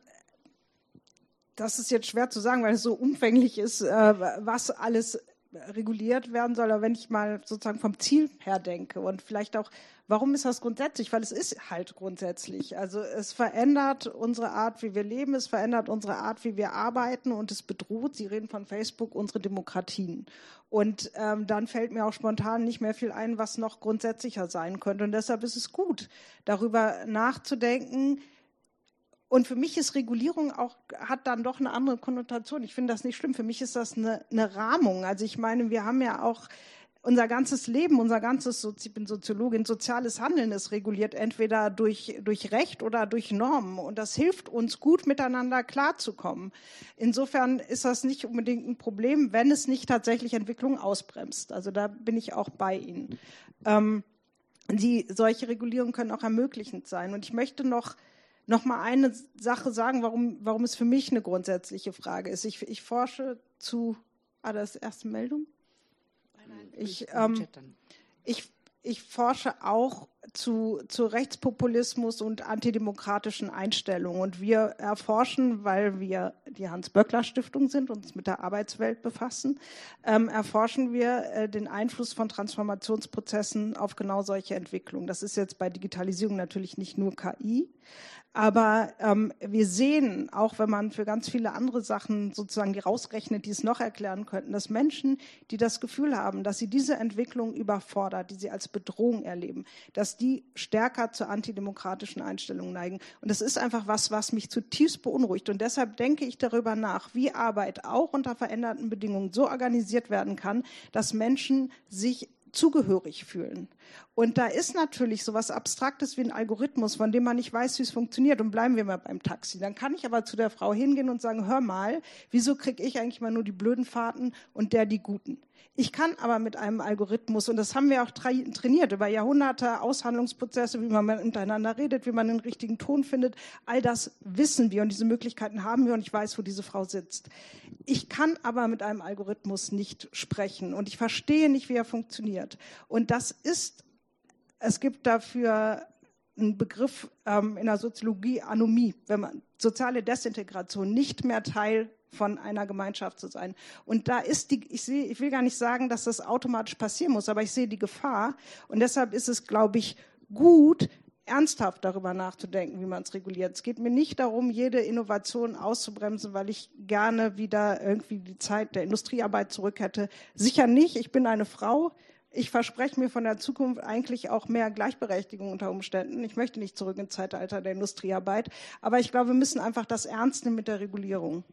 das ist jetzt schwer zu sagen, weil es so umfänglich ist, äh, was alles reguliert werden soll. Aber wenn ich mal sozusagen vom Ziel her denke und vielleicht auch, warum ist das grundsätzlich? Weil es ist halt grundsätzlich. Also es verändert unsere Art, wie wir leben, es verändert unsere Art, wie wir arbeiten und es bedroht, Sie reden von Facebook, unsere Demokratien. Und ähm, dann fällt mir auch spontan nicht mehr viel ein, was noch grundsätzlicher sein könnte. Und deshalb ist es gut, darüber nachzudenken, und für mich ist Regulierung auch, hat dann doch eine andere Konnotation. Ich finde das nicht schlimm. Für mich ist das eine, eine Rahmung. Also ich meine, wir haben ja auch unser ganzes Leben, unser ganzes, ich bin Soziologin, soziales Handeln ist reguliert entweder durch, durch Recht oder durch Normen. Und das hilft uns gut miteinander klarzukommen. Insofern ist das nicht unbedingt ein Problem, wenn es nicht tatsächlich Entwicklung ausbremst. Also da bin ich auch bei Ihnen. Ähm, die, solche Regulierungen können auch ermöglichend sein. Und ich möchte noch noch mal eine Sache sagen, warum, warum es für mich eine grundsätzliche Frage ist. Ich, ich forsche zu, ah, das ist erste Meldung? Ich, ähm, ich, ich forsche auch zu, zu Rechtspopulismus und antidemokratischen Einstellungen. Und wir erforschen, weil wir die Hans-Böckler-Stiftung sind und uns mit der Arbeitswelt befassen, ähm, erforschen wir äh, den Einfluss von Transformationsprozessen auf genau solche Entwicklungen. Das ist jetzt bei Digitalisierung natürlich nicht nur KI, aber ähm, wir sehen, auch wenn man für ganz viele andere Sachen sozusagen die rausrechnet, die es noch erklären könnten, dass Menschen, die das Gefühl haben, dass sie diese Entwicklung überfordert, die sie als Bedrohung erleben, dass die stärker zur antidemokratischen Einstellung neigen. Und das ist einfach was, was mich zutiefst beunruhigt. Und deshalb denke ich darüber nach, wie Arbeit auch unter veränderten Bedingungen so organisiert werden kann, dass Menschen sich zugehörig fühlen. Und da ist natürlich so was Abstraktes wie ein Algorithmus, von dem man nicht weiß, wie es funktioniert. Und bleiben wir mal beim Taxi. Dann kann ich aber zu der Frau hingehen und sagen, hör mal, wieso kriege ich eigentlich mal nur die blöden Fahrten und der die guten? Ich kann aber mit einem Algorithmus, und das haben wir auch trainiert über Jahrhunderte, Aushandlungsprozesse, wie man miteinander redet, wie man den richtigen Ton findet, all das wissen wir und diese Möglichkeiten haben wir und ich weiß, wo diese Frau sitzt. Ich kann aber mit einem Algorithmus nicht sprechen und ich verstehe nicht, wie er funktioniert. Und das ist, es gibt dafür einen Begriff ähm, in der Soziologie Anomie, wenn man soziale Desintegration nicht mehr Teil von einer Gemeinschaft zu sein. Und da ist die, ich sehe, ich will gar nicht sagen, dass das automatisch passieren muss, aber ich sehe die Gefahr. Und deshalb ist es, glaube ich, gut, ernsthaft darüber nachzudenken, wie man es reguliert. Es geht mir nicht darum, jede Innovation auszubremsen, weil ich gerne wieder irgendwie die Zeit der Industriearbeit zurück hätte. Sicher nicht. Ich bin eine Frau. Ich verspreche mir von der Zukunft eigentlich auch mehr Gleichberechtigung unter Umständen. Ich möchte nicht zurück ins Zeitalter der Industriearbeit. Aber ich glaube, wir müssen einfach das ernst nehmen mit der Regulierung.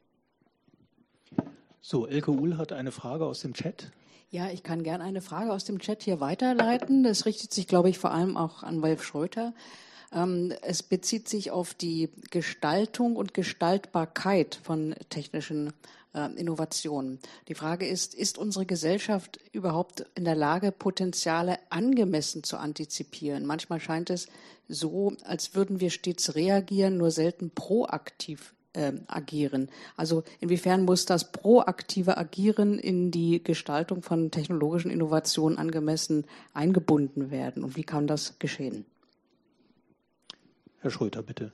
So, Elke Uhl hat eine Frage aus dem Chat. Ja, ich kann gerne eine Frage aus dem Chat hier weiterleiten. Das richtet sich, glaube ich, vor allem auch an Wolf Schröter. Ähm, es bezieht sich auf die Gestaltung und Gestaltbarkeit von technischen äh, Innovationen. Die Frage ist, ist unsere Gesellschaft überhaupt in der Lage, Potenziale angemessen zu antizipieren? Manchmal scheint es so, als würden wir stets reagieren, nur selten proaktiv äh, agieren. Also inwiefern muss das proaktive Agieren in die Gestaltung von technologischen Innovationen angemessen eingebunden werden und wie kann das geschehen? Herr Schröter, bitte.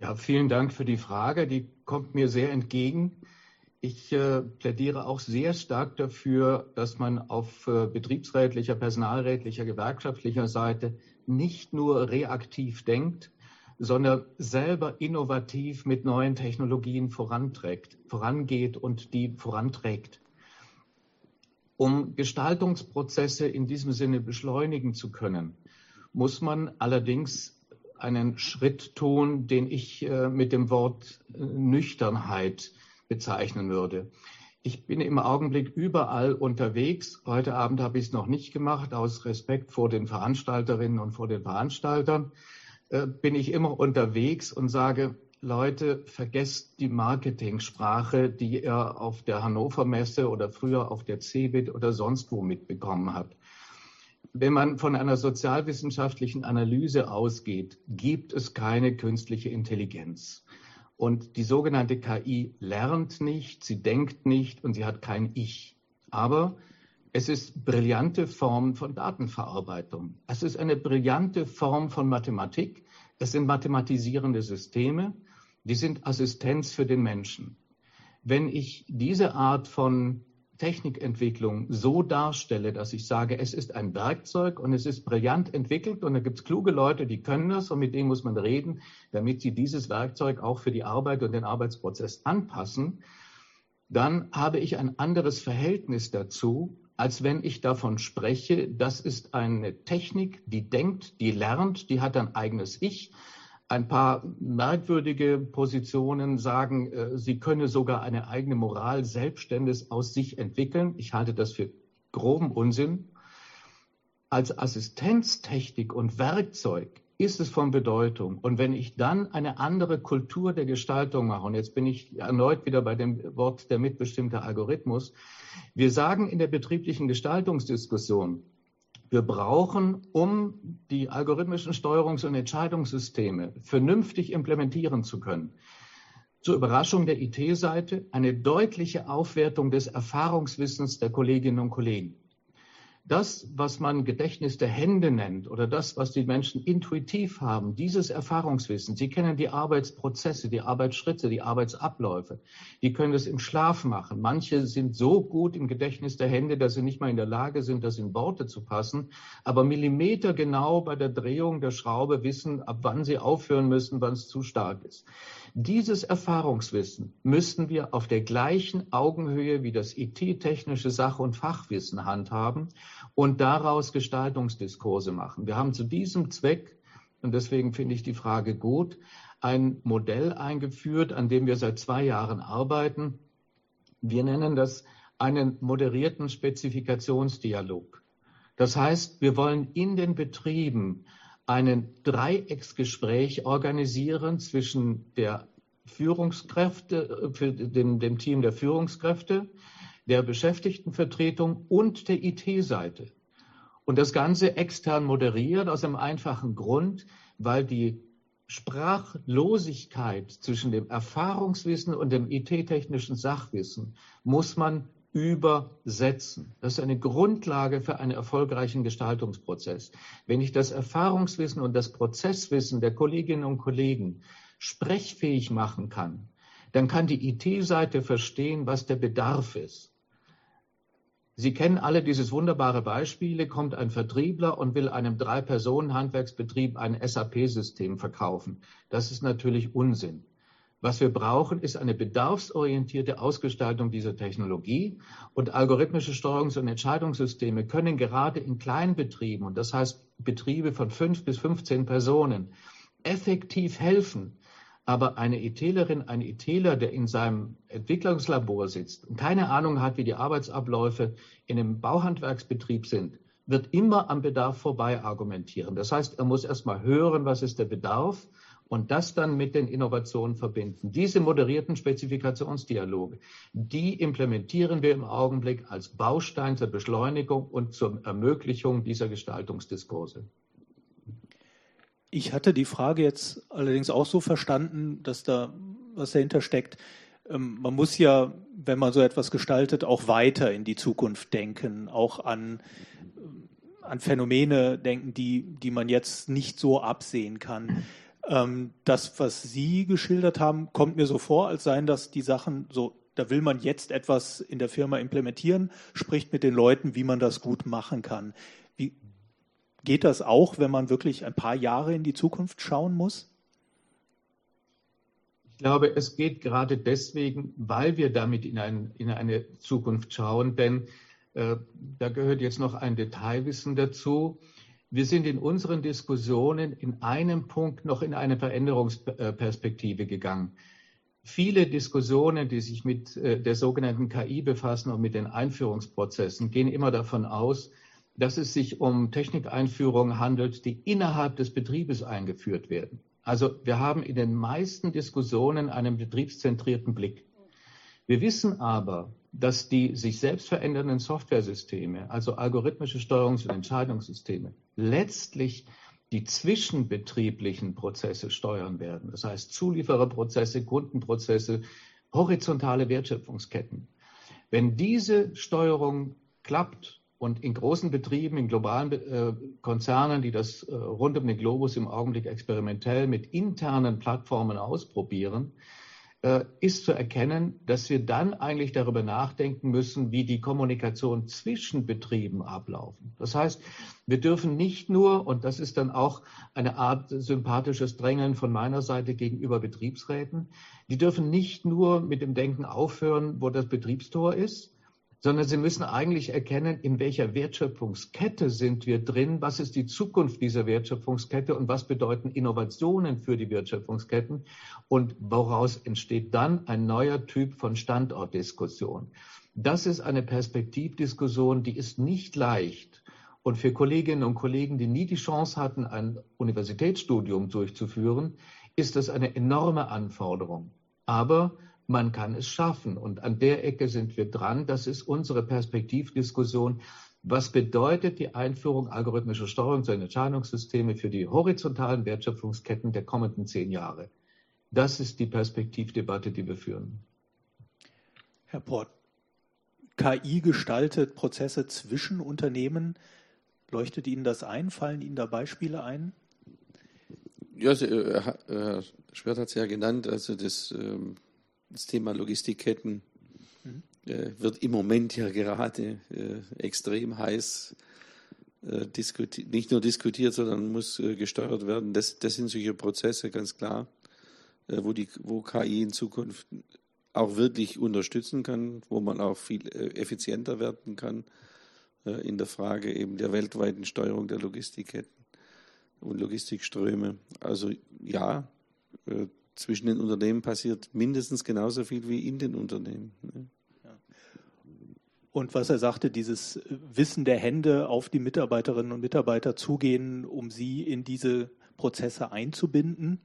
Ja, vielen Dank für die Frage. Die kommt mir sehr entgegen. Ich äh, plädiere auch sehr stark dafür, dass man auf äh, betriebsrätlicher, personalrätlicher, gewerkschaftlicher Seite nicht nur reaktiv denkt, sondern selber innovativ mit neuen Technologien voranträgt, vorangeht und die voranträgt. Um Gestaltungsprozesse in diesem Sinne beschleunigen zu können, muss man allerdings einen Schritt tun, den ich äh, mit dem Wort äh, Nüchternheit bezeichnen würde. Ich bin im Augenblick überall unterwegs. Heute Abend habe ich es noch nicht gemacht, aus Respekt vor den Veranstalterinnen und vor den Veranstaltern. Äh, bin ich immer unterwegs und sage, Leute, vergesst die Marketingsprache, die ihr auf der Hannover Messe oder früher auf der CeBIT oder sonst wo mitbekommen habt. Wenn man von einer sozialwissenschaftlichen Analyse ausgeht, gibt es keine künstliche Intelligenz. Und die sogenannte KI lernt nicht, sie denkt nicht und sie hat kein Ich. Aber es ist brillante Form von Datenverarbeitung. Es ist eine brillante Form von Mathematik. Es sind mathematisierende Systeme. Die sind Assistenz für den Menschen. Wenn ich diese Art von Technikentwicklung so darstelle, dass ich sage, es ist ein Werkzeug und es ist brillant entwickelt und da gibt es kluge Leute, die können das und mit denen muss man reden, damit sie dieses Werkzeug auch für die Arbeit und den Arbeitsprozess anpassen, dann habe ich ein anderes Verhältnis dazu, als wenn ich davon spreche, das ist eine Technik, die denkt, die lernt, die hat ein eigenes Ich. Ein paar merkwürdige Positionen sagen, äh, sie könne sogar eine eigene Moral selbstständig aus sich entwickeln. Ich halte das für groben Unsinn. Als Assistenztechnik und Werkzeug ist es von Bedeutung. Und wenn ich dann eine andere Kultur der Gestaltung mache, und jetzt bin ich erneut wieder bei dem Wort der mitbestimmte Algorithmus, wir sagen in der betrieblichen Gestaltungsdiskussion, wir brauchen, um die algorithmischen Steuerungs- und Entscheidungssysteme vernünftig implementieren zu können, zur Überraschung der IT-Seite eine deutliche Aufwertung des Erfahrungswissens der Kolleginnen und Kollegen. Das, was man Gedächtnis der Hände nennt oder das, was die Menschen intuitiv haben, dieses Erfahrungswissen, sie kennen die Arbeitsprozesse, die Arbeitsschritte, die Arbeitsabläufe, die können das im Schlaf machen. Manche sind so gut im Gedächtnis der Hände, dass sie nicht mal in der Lage sind, das in Worte zu passen, aber Millimeter genau bei der Drehung der Schraube wissen, ab wann sie aufhören müssen, wann es zu stark ist. Dieses Erfahrungswissen müssten wir auf der gleichen Augenhöhe wie das IT-technische Sach- und Fachwissen handhaben und daraus Gestaltungsdiskurse machen. Wir haben zu diesem Zweck, und deswegen finde ich die Frage gut, ein Modell eingeführt, an dem wir seit zwei Jahren arbeiten. Wir nennen das einen moderierten Spezifikationsdialog. Das heißt, wir wollen in den Betrieben einen Dreiecksgespräch organisieren zwischen der Führungskräfte, für dem, dem Team der Führungskräfte, der Beschäftigtenvertretung und der IT-Seite. Und das Ganze extern moderiert aus einem einfachen Grund, weil die Sprachlosigkeit zwischen dem Erfahrungswissen und dem IT-technischen Sachwissen muss man übersetzen. Das ist eine Grundlage für einen erfolgreichen Gestaltungsprozess. Wenn ich das Erfahrungswissen und das Prozesswissen der Kolleginnen und Kollegen sprechfähig machen kann, dann kann die IT-Seite verstehen, was der Bedarf ist. Sie kennen alle dieses wunderbare Beispiel, kommt ein Vertriebler und will einem Drei-Personen-Handwerksbetrieb ein SAP-System verkaufen. Das ist natürlich Unsinn. Was wir brauchen, ist eine bedarfsorientierte Ausgestaltung dieser Technologie. Und algorithmische Steuerungs- und Entscheidungssysteme können gerade in Kleinbetrieben, und das heißt Betriebe von fünf bis 15 Personen, effektiv helfen. Aber eine ETlerin, ein ETler, der in seinem Entwicklungslabor sitzt und keine Ahnung hat, wie die Arbeitsabläufe in einem Bauhandwerksbetrieb sind, wird immer am Bedarf vorbei argumentieren. Das heißt, er muss erst mal hören, was ist der Bedarf und das dann mit den Innovationen verbinden. Diese moderierten Spezifikationsdialoge, die implementieren wir im Augenblick als Baustein zur Beschleunigung und zur Ermöglichung dieser Gestaltungsdiskurse. Ich hatte die Frage jetzt allerdings auch so verstanden, dass da was dahinter steckt. Ähm, man muss ja, wenn man so etwas gestaltet, auch weiter in die Zukunft denken, auch an, an Phänomene denken, die, die man jetzt nicht so absehen kann. Ähm, das, was Sie geschildert haben, kommt mir so vor, als seien das die Sachen so, da will man jetzt etwas in der Firma implementieren, spricht mit den Leuten, wie man das gut machen kann. Geht das auch, wenn man wirklich ein paar Jahre in die Zukunft schauen muss? Ich glaube, es geht gerade deswegen, weil wir damit in, ein, in eine Zukunft schauen, denn äh, da gehört jetzt noch ein Detailwissen dazu. Wir sind in unseren Diskussionen in einem Punkt noch in eine Veränderungsperspektive gegangen. Viele Diskussionen, die sich mit äh, der sogenannten KI befassen und mit den Einführungsprozessen, gehen immer davon aus, dass es sich um Technikeinführungen handelt, die innerhalb des Betriebes eingeführt werden. Also wir haben in den meisten Diskussionen einen betriebszentrierten Blick. Wir wissen aber, dass die sich selbst verändernden Softwaresysteme, also algorithmische Steuerungs- und Entscheidungssysteme, letztlich die zwischenbetrieblichen Prozesse steuern werden. Das heißt Zuliefererprozesse, Kundenprozesse, horizontale Wertschöpfungsketten. Wenn diese Steuerung klappt und in großen Betrieben, in globalen äh, Konzernen, die das äh, rund um den Globus im Augenblick experimentell mit internen Plattformen ausprobieren, äh, ist zu erkennen, dass wir dann eigentlich darüber nachdenken müssen, wie die Kommunikation zwischen Betrieben ablaufen. Das heißt, wir dürfen nicht nur, und das ist dann auch eine Art sympathisches Drängeln von meiner Seite gegenüber Betriebsräten, die dürfen nicht nur mit dem Denken aufhören, wo das Betriebstor ist, sondern sie müssen eigentlich erkennen, in welcher Wertschöpfungskette sind wir drin, was ist die Zukunft dieser Wertschöpfungskette und was bedeuten Innovationen für die Wertschöpfungsketten und woraus entsteht dann ein neuer Typ von Standortdiskussion. Das ist eine Perspektivdiskussion, die ist nicht leicht. Und für Kolleginnen und Kollegen, die nie die Chance hatten, ein Universitätsstudium durchzuführen, ist das eine enorme Anforderung. Aber man kann es schaffen. Und an der Ecke sind wir dran. Das ist unsere Perspektivdiskussion. Was bedeutet die Einführung algorithmischer Steuerungs- und Entscheidungssysteme für die horizontalen Wertschöpfungsketten der kommenden zehn Jahre? Das ist die Perspektivdebatte, die wir führen. Herr Port, KI gestaltet Prozesse zwischen Unternehmen. Leuchtet Ihnen das ein? Fallen Ihnen da Beispiele ein? Ja, äh, Herr Schwert hat es ja genannt, also das, ähm, das Thema Logistikketten mhm. wird im Moment ja gerade extrem heiß nicht nur diskutiert, sondern muss gesteuert werden. Das, das sind solche Prozesse, ganz klar, wo, die, wo KI in Zukunft auch wirklich unterstützen kann, wo man auch viel effizienter werden kann in der Frage eben der weltweiten Steuerung der Logistikketten und Logistikströme. Also ja, äh, zwischen den Unternehmen passiert mindestens genauso viel wie in den Unternehmen. Ne? Und was er sagte, dieses Wissen der Hände auf die Mitarbeiterinnen und Mitarbeiter zugehen, um sie in diese Prozesse einzubinden.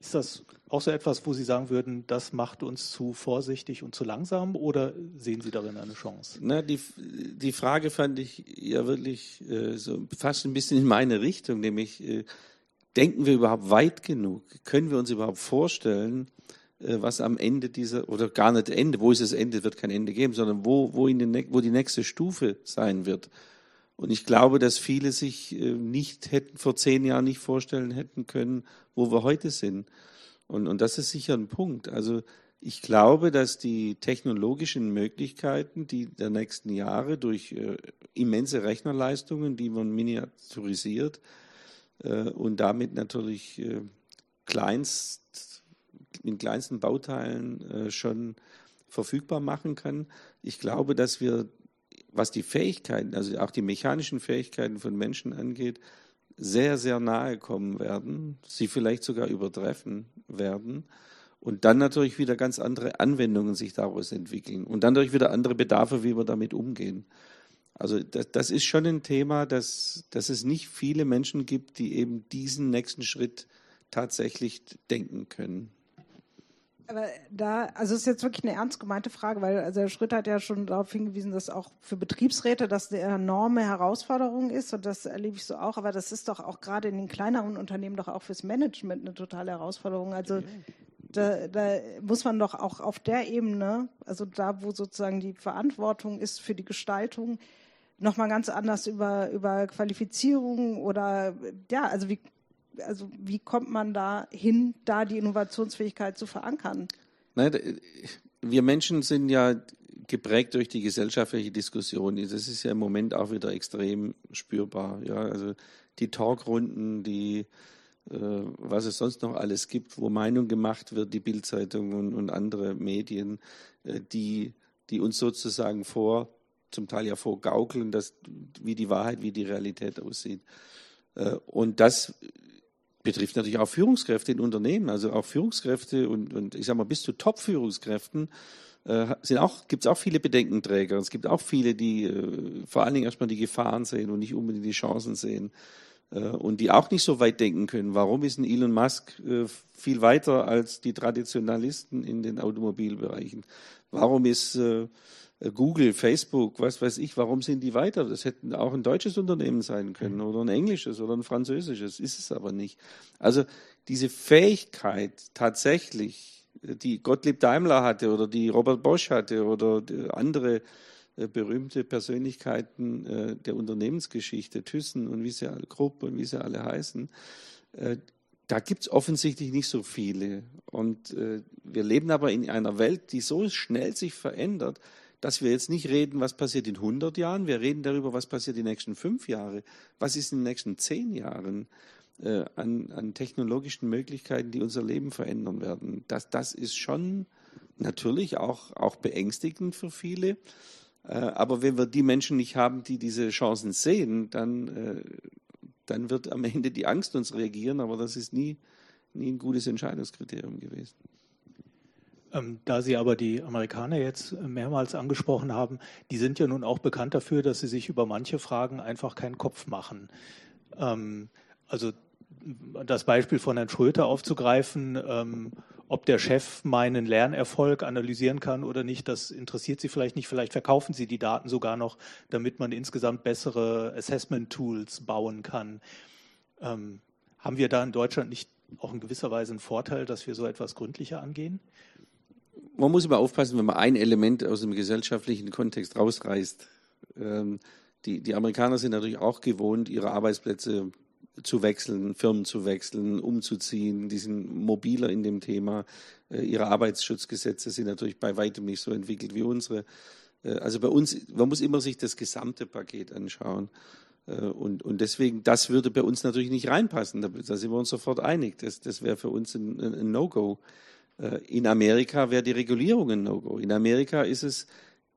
Ist das auch so etwas, wo Sie sagen würden, das macht uns zu vorsichtig und zu langsam oder sehen Sie darin eine Chance? Na, die, die Frage fand ich ja wirklich äh, so fast ein bisschen in meine Richtung, nämlich äh, denken wir überhaupt weit genug? Können wir uns überhaupt vorstellen, äh, was am Ende dieser, oder gar nicht Ende, wo ist das Ende, wird kein Ende geben, sondern wo, wo, in den, wo die nächste Stufe sein wird? Und ich glaube, dass viele sich äh, nicht hätten vor zehn Jahren nicht vorstellen hätten können, wo wir heute sind. Und, und das ist sicher ein Punkt. Also ich glaube, dass die technologischen Möglichkeiten, die der nächsten Jahre durch äh, immense Rechnerleistungen, die man miniaturisiert und damit natürlich äh, kleinst, in kleinsten Bauteilen äh, schon verfügbar machen kann. Ich glaube, dass wir was die Fähigkeiten, also auch die mechanischen Fähigkeiten von Menschen angeht, sehr, sehr nahe kommen werden, sie vielleicht sogar übertreffen werden und dann natürlich wieder ganz andere Anwendungen sich daraus entwickeln und dann natürlich wieder andere Bedarfe, wie wir damit umgehen. Also das, das ist schon ein Thema, dass, dass es nicht viele Menschen gibt, die eben diesen nächsten Schritt tatsächlich denken können. Aber da, also es ist jetzt wirklich eine ernst gemeinte Frage, weil also Herr Schritt hat ja schon darauf hingewiesen, dass auch für Betriebsräte das eine enorme Herausforderung ist und das erlebe ich so auch. Aber das ist doch auch gerade in den kleineren Unternehmen doch auch fürs Management eine totale Herausforderung. Also da, da muss man doch auch auf der Ebene, also da, wo sozusagen die Verantwortung ist für die Gestaltung, nochmal ganz anders über, über Qualifizierung oder ja, also wie also wie kommt man da hin, da die Innovationsfähigkeit zu verankern? Nein, wir Menschen sind ja geprägt durch die gesellschaftliche Diskussion. Das ist ja im Moment auch wieder extrem spürbar. Ja, also die Talkrunden, die äh, was es sonst noch alles gibt, wo Meinung gemacht wird, die Bildzeitung und, und andere Medien, äh, die, die uns sozusagen vor, zum Teil ja vorgaukeln, dass, wie die Wahrheit, wie die Realität aussieht. Äh, und das betrifft natürlich auch Führungskräfte in Unternehmen, also auch Führungskräfte und, und ich sage mal bis zu Top-Führungskräften äh, auch gibt es auch viele Bedenkenträger. Es gibt auch viele, die äh, vor allen Dingen erstmal die Gefahren sehen und nicht unbedingt die Chancen sehen und die auch nicht so weit denken können. Warum ist ein Elon Musk viel weiter als die Traditionalisten in den Automobilbereichen? Warum ist Google, Facebook, was weiß ich, warum sind die weiter? Das hätten auch ein deutsches Unternehmen sein können oder ein englisches oder ein französisches, ist es aber nicht. Also diese Fähigkeit tatsächlich, die Gottlieb Daimler hatte oder die Robert Bosch hatte oder andere äh, berühmte Persönlichkeiten äh, der Unternehmensgeschichte, Thyssen und wie sie alle, Krupp und wie sie alle heißen, da gibt es offensichtlich nicht so viele. Und wir leben aber in einer Welt, die so schnell sich verändert, dass wir jetzt nicht reden, was passiert in 100 Jahren, wir reden darüber, was passiert die nächsten fünf Jahre, was ist in den nächsten zehn Jahren äh, an, an technologischen Möglichkeiten, die unser Leben verändern werden. Das, das ist schon natürlich auch, auch beängstigend für viele. Äh, aber wenn wir die Menschen nicht haben, die diese Chancen sehen, dann, äh, dann wird am Ende die Angst uns reagieren, aber das ist nie, nie ein gutes Entscheidungskriterium gewesen. Ähm, da Sie aber die Amerikaner jetzt mehrmals angesprochen haben, die sind ja nun auch bekannt dafür, dass sie sich über manche Fragen einfach keinen Kopf machen. Ähm, also das Beispiel von Herrn Schröter aufzugreifen, ähm, ob der Chef meinen Lernerfolg analysieren kann oder nicht, das interessiert Sie vielleicht nicht. Vielleicht verkaufen Sie die Daten sogar noch, damit man insgesamt bessere Assessment-Tools bauen kann. haben wir da in Deutschland nicht auch in gewisser Weise einen Vorteil, dass wir so etwas gründlicher angehen? Man muss immer aufpassen, wenn man ein Element aus dem gesellschaftlichen Kontext rausreißt. Ähm, die, die Amerikaner sind natürlich auch gewohnt, ihre Arbeitsplätze zu wechseln, Firmen zu wechseln, umzuziehen. Die sind mobiler in dem Thema. Äh, ihre Arbeitsschutzgesetze sind natürlich bei weitem nicht so entwickelt wie unsere. Äh, also bei uns, man muss immer sich das gesamte Paket anschauen. Äh, und, und deswegen, das würde bei uns natürlich nicht reinpassen. Da, da sind wir uns sofort einig. Das, das wäre für uns ein, ein No-Go. In Amerika wäre die Regulierung ein No-Go. In Amerika ist es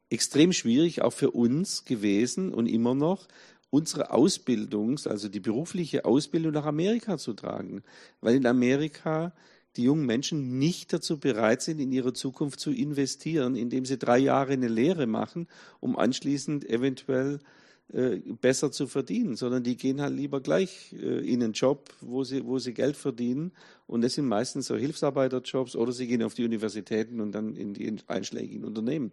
extrem schwierig, auch für uns gewesen und immer noch, unsere Ausbildung, also die berufliche Ausbildung nach Amerika zu tragen. Weil in Amerika die jungen Menschen nicht dazu bereit sind, in ihre Zukunft zu investieren, indem sie drei Jahre eine Lehre machen, um anschließend eventuell äh, besser zu verdienen, sondern die gehen halt lieber gleich äh, in einen Job, wo sie, wo sie Geld verdienen. Und das sind meistens so Hilfsarbeiterjobs oder sie gehen auf die Universitäten und dann in die einschlägigen Unternehmen.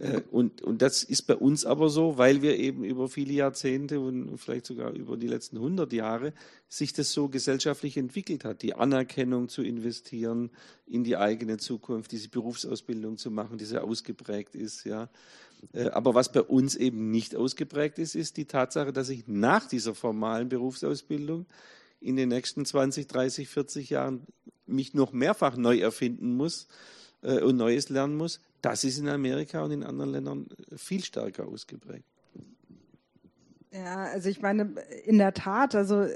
Äh, und, und das ist bei uns aber so, weil wir eben über viele Jahrzehnte und vielleicht sogar über die letzten 100 Jahre sich das so gesellschaftlich entwickelt hat, die Anerkennung zu investieren in die eigene Zukunft, diese Berufsausbildung zu machen, die sehr ausgeprägt ist, ja. Äh, aber was bei uns eben nicht ausgeprägt ist, ist die Tatsache, dass ich nach dieser formalen Berufsausbildung in den nächsten 20, 30, 40 Jahren mich noch mehrfach neu erfinden muss äh, und Neues lernen muss, das ist in Amerika und in anderen Ländern viel stärker ausgeprägt. Ja, also ich meine, in der Tat, also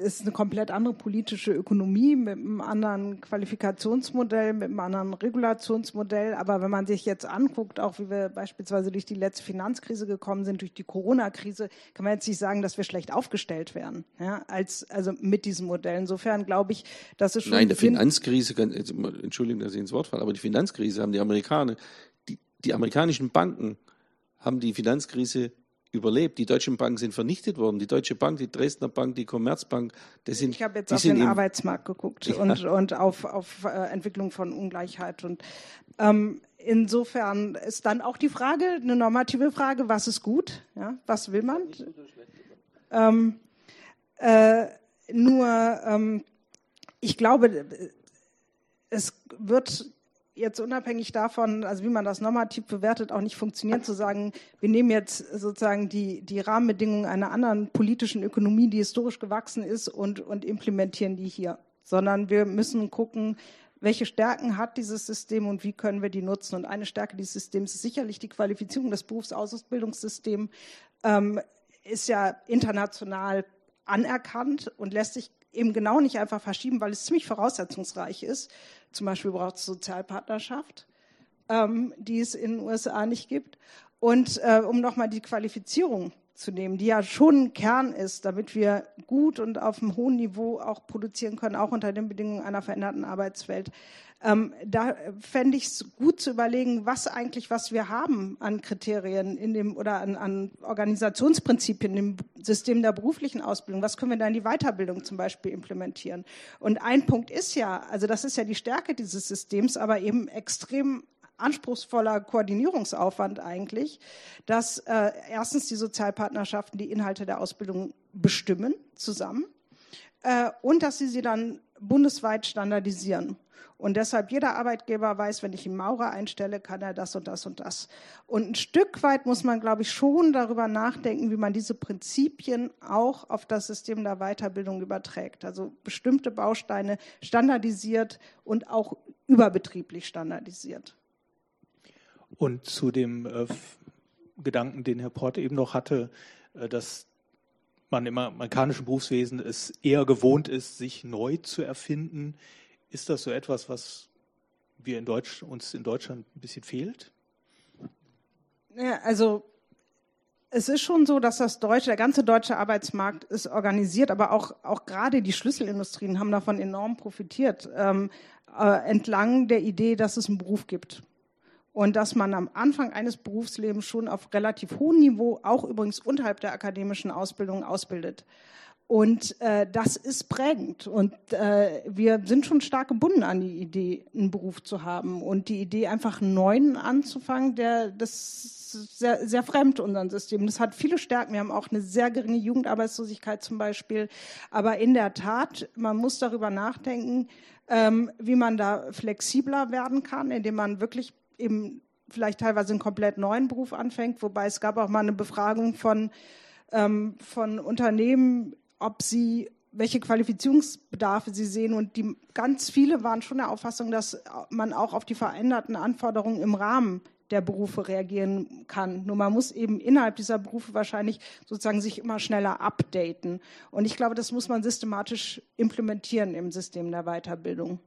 ist eine komplett andere politische Ökonomie mit einem anderen Qualifikationsmodell, mit einem anderen Regulationsmodell. Aber wenn man sich jetzt anguckt, auch wie wir beispielsweise durch die letzte Finanzkrise gekommen sind, durch die Corona-Krise, kann man jetzt nicht sagen, dass wir schlecht aufgestellt werden, ja, als, also mit diesem Modell. Insofern glaube ich, dass es schon. Nein, die Finanzkrise, Entschuldigung, dass ich ins Wort falle, aber die Finanzkrise haben die Amerikaner, die, die amerikanischen Banken haben die Finanzkrise überlebt. Die deutschen Banken sind vernichtet worden. Die Deutsche Bank, die Dresdner Bank, die Commerzbank. Das sind, ich habe jetzt auf den Arbeitsmarkt geguckt ja. und, und auf, auf äh, Entwicklung von Ungleichheit. Und ähm, insofern ist dann auch die Frage, eine normative Frage, was ist gut? Ja, was will man? Ähm, äh, nur, ähm, ich glaube, es wird jetzt unabhängig davon, also wie man das normativ bewertet, auch nicht funktionieren, zu sagen, wir nehmen jetzt sozusagen die, die Rahmenbedingungen einer anderen politischen Ökonomie, die historisch gewachsen ist, und, und implementieren die hier. Sondern wir müssen gucken, welche Stärken hat dieses System und wie können wir die nutzen. Und eine Stärke dieses Systems ist sicherlich die Qualifizierung. Das Berufsausbildungssystem ähm, ist ja international anerkannt und lässt sich eben genau nicht einfach verschieben, weil es ziemlich voraussetzungsreich ist. Zum Beispiel braucht es Sozialpartnerschaft, ähm, die es in den USA nicht gibt. Und äh, um nochmal die Qualifizierung zu nehmen, die ja schon ein Kern ist, damit wir gut und auf einem hohen Niveau auch produzieren können, auch unter den Bedingungen einer veränderten Arbeitswelt. Ähm, da fände ich es gut zu überlegen, was eigentlich, was wir haben an Kriterien in dem oder an, an Organisationsprinzipien im System der beruflichen Ausbildung. Was können wir da in die Weiterbildung zum Beispiel implementieren? Und ein Punkt ist ja, also das ist ja die Stärke dieses Systems, aber eben extrem anspruchsvoller Koordinierungsaufwand eigentlich, dass äh, erstens die Sozialpartnerschaften die Inhalte der Ausbildung bestimmen zusammen äh, und dass sie sie dann bundesweit standardisieren. Und deshalb jeder Arbeitgeber weiß, wenn ich einen Maurer einstelle, kann er das und das und das. Und ein Stück weit muss man, glaube ich, schon darüber nachdenken, wie man diese Prinzipien auch auf das System der Weiterbildung überträgt. Also bestimmte Bausteine standardisiert und auch überbetrieblich standardisiert. Und zu dem äh, Gedanken, den Herr Port eben noch hatte, äh, dass man im amerikanischen Berufswesen es eher gewohnt ist, sich neu zu erfinden. Ist das so etwas, was wir in Deutsch, uns in Deutschland ein bisschen fehlt? Ja, also es ist schon so, dass das deutsche, der ganze deutsche Arbeitsmarkt ist organisiert, aber auch, auch gerade die Schlüsselindustrien haben davon enorm profitiert, ähm, äh, entlang der Idee, dass es einen Beruf gibt. Und dass man am Anfang eines Berufslebens schon auf relativ hohem Niveau, auch übrigens unterhalb der akademischen Ausbildung, ausbildet. Und äh, das ist prägend. Und äh, wir sind schon stark gebunden an die Idee, einen Beruf zu haben. Und die Idee, einfach einen neuen anzufangen, der, das ist sehr, sehr fremd unserem System. Das hat viele Stärken. Wir haben auch eine sehr geringe Jugendarbeitslosigkeit zum Beispiel. Aber in der Tat, man muss darüber nachdenken, ähm, wie man da flexibler werden kann, indem man wirklich eben vielleicht teilweise einen komplett neuen Beruf anfängt. Wobei es gab auch mal eine Befragung von, ähm, von Unternehmen, ob sie welche Qualifizierungsbedarfe sie sehen. Und die, ganz viele waren schon der Auffassung, dass man auch auf die veränderten Anforderungen im Rahmen der Berufe reagieren kann. Nur man muss eben innerhalb dieser Berufe wahrscheinlich sozusagen sich immer schneller updaten. Und ich glaube, das muss man systematisch implementieren im System der Weiterbildung.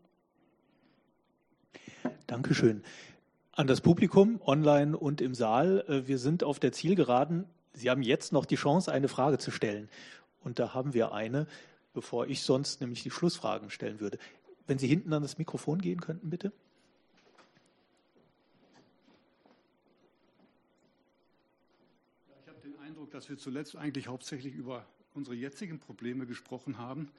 Dankeschön. An das Publikum, online und im Saal. Äh, wir sind auf der Zielgeraden. Sie haben jetzt noch die Chance, eine Frage zu stellen. Und da haben wir eine, bevor ich sonst nämlich die Schlussfragen stellen würde. Wenn Sie hinten an das Mikrofon gehen könnten, bitte. Ich habe den Eindruck, dass wir zuletzt eigentlich hauptsächlich über unsere jetzigen Probleme gesprochen haben.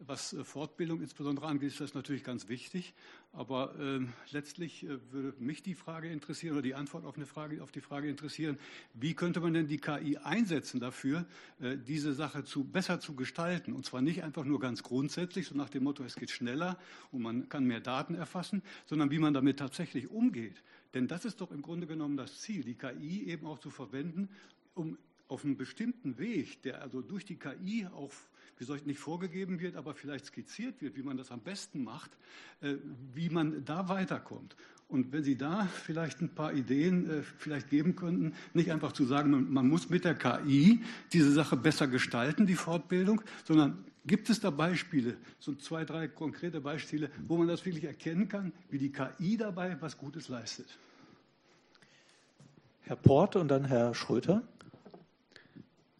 Was äh, Fortbildung insbesondere angeht, ist das natürlich ganz wichtig. Aber äh, letztlich würde mich die Frage interessieren oder die Antwort auf, eine Frage, auf die Frage interessieren, wie könnte man denn die KI einsetzen dafür, äh, diese Sache zu, besser zu gestalten? Und zwar nicht einfach nur ganz grundsätzlich, so nach dem Motto, es geht schneller und man kann mehr Daten erfassen, sondern wie man damit tatsächlich umgeht. Denn das ist doch im Grunde genommen das Ziel, die KI eben auch zu verwenden, um auf einem bestimmten Weg, der also durch die KI auch wie soll ich nicht vorgegeben wird, aber vielleicht skizziert wird, wie man das am besten macht, äh, wie man da weiterkommt. Und wenn Sie da vielleicht ein paar Ideen äh, vielleicht geben könnten, nicht einfach zu sagen, man muss mit der KI diese Sache besser gestalten, die Fortbildung, sondern gibt es da Beispiele, so zwei, drei konkrete Beispiele, wo man das wirklich erkennen kann, wie die KI dabei was Gutes leistet? Herr Port und dann Herr Schröter.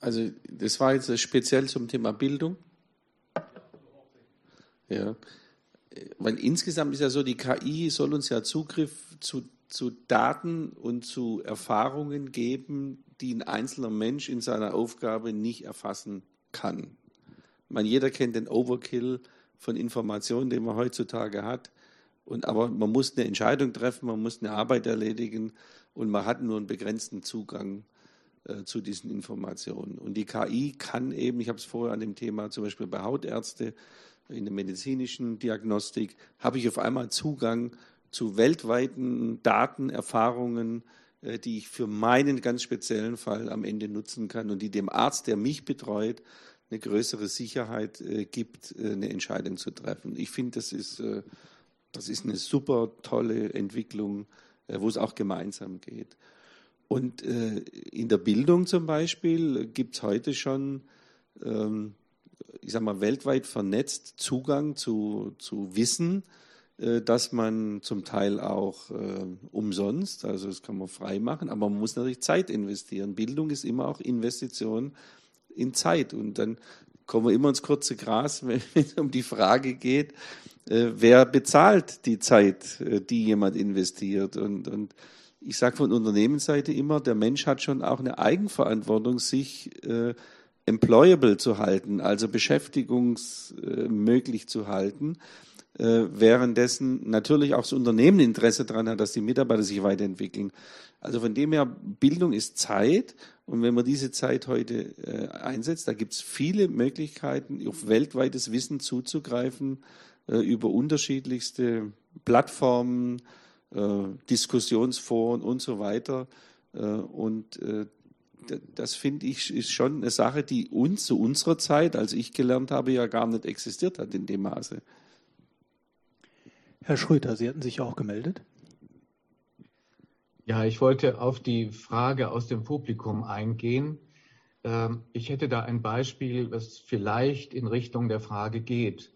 Also das war jetzt speziell zum Thema Bildung. Ja, weil insgesamt ist ja so, die KI soll uns ja Zugriff zu, zu Daten und zu Erfahrungen geben, die ein einzelner Mensch in seiner Aufgabe nicht erfassen kann. Man, jeder kennt den Overkill von Informationen, den man heutzutage hat. Und, aber man muss eine Entscheidung treffen, man muss eine Arbeit erledigen und man hat nur einen begrenzten Zugang äh, zu diesen Informationen. Und die KI kann eben, ich habe es vorher an dem Thema zum Beispiel bei Hautärzte, in der medizinischen Diagnostik, habe ich auf einmal Zugang zu weltweiten Daten, Erfahrungen, äh, die ich für meinen ganz speziellen Fall am Ende nutzen kann und die dem Arzt, der mich betreut, eine größere Sicherheit äh, gibt, eine Entscheidung zu treffen. Ich finde, das ist, das ist eine super tolle Entwicklung, wo es auch gemeinsam geht. Und äh, in der Bildung zum Beispiel gibt es heute schon, ähm, ich sage mal, weltweit vernetzt Zugang zu, zu Wissen, äh, das man zum Teil auch äh, umsonst, also das kann man frei machen, aber man muss natürlich Zeit investieren. Bildung ist immer auch Investition in Zeit. Und dann kommen wir immer ins kurze Gras, wenn es um die Frage geht, äh, wer bezahlt die Zeit, äh, die jemand investiert. Und, und ich sage von Unternehmensseite immer, der Mensch hat schon auch eine Eigenverantwortung, sich äh, employable zu halten, also beschäftigungsmöglich äh, zu halten, äh, währenddessen natürlich auch das Unternehmen Interesse daran hat, dass die Mitarbeiter sich weiterentwickeln. Also von dem her, Bildung ist Zeit und wenn man diese Zeit heute äh, einsetzt, da gibt es viele Möglichkeiten, auf weltweites Wissen zuzugreifen, äh, über unterschiedlichste Plattformen, Diskussionsforen und so weiter. Äh, und äh, das finde ich ist schon eine Sache, die uns zu unserer Zeit, als ich gelernt habe, ja gar nicht existiert hat in dem Maße. Herr Schröter, Sie hatten sich auch gemeldet. Ja, ich wollte auf die Frage aus dem Publikum eingehen. Ähm, ich hätte da ein Beispiel, was vielleicht in Richtung der Frage geht.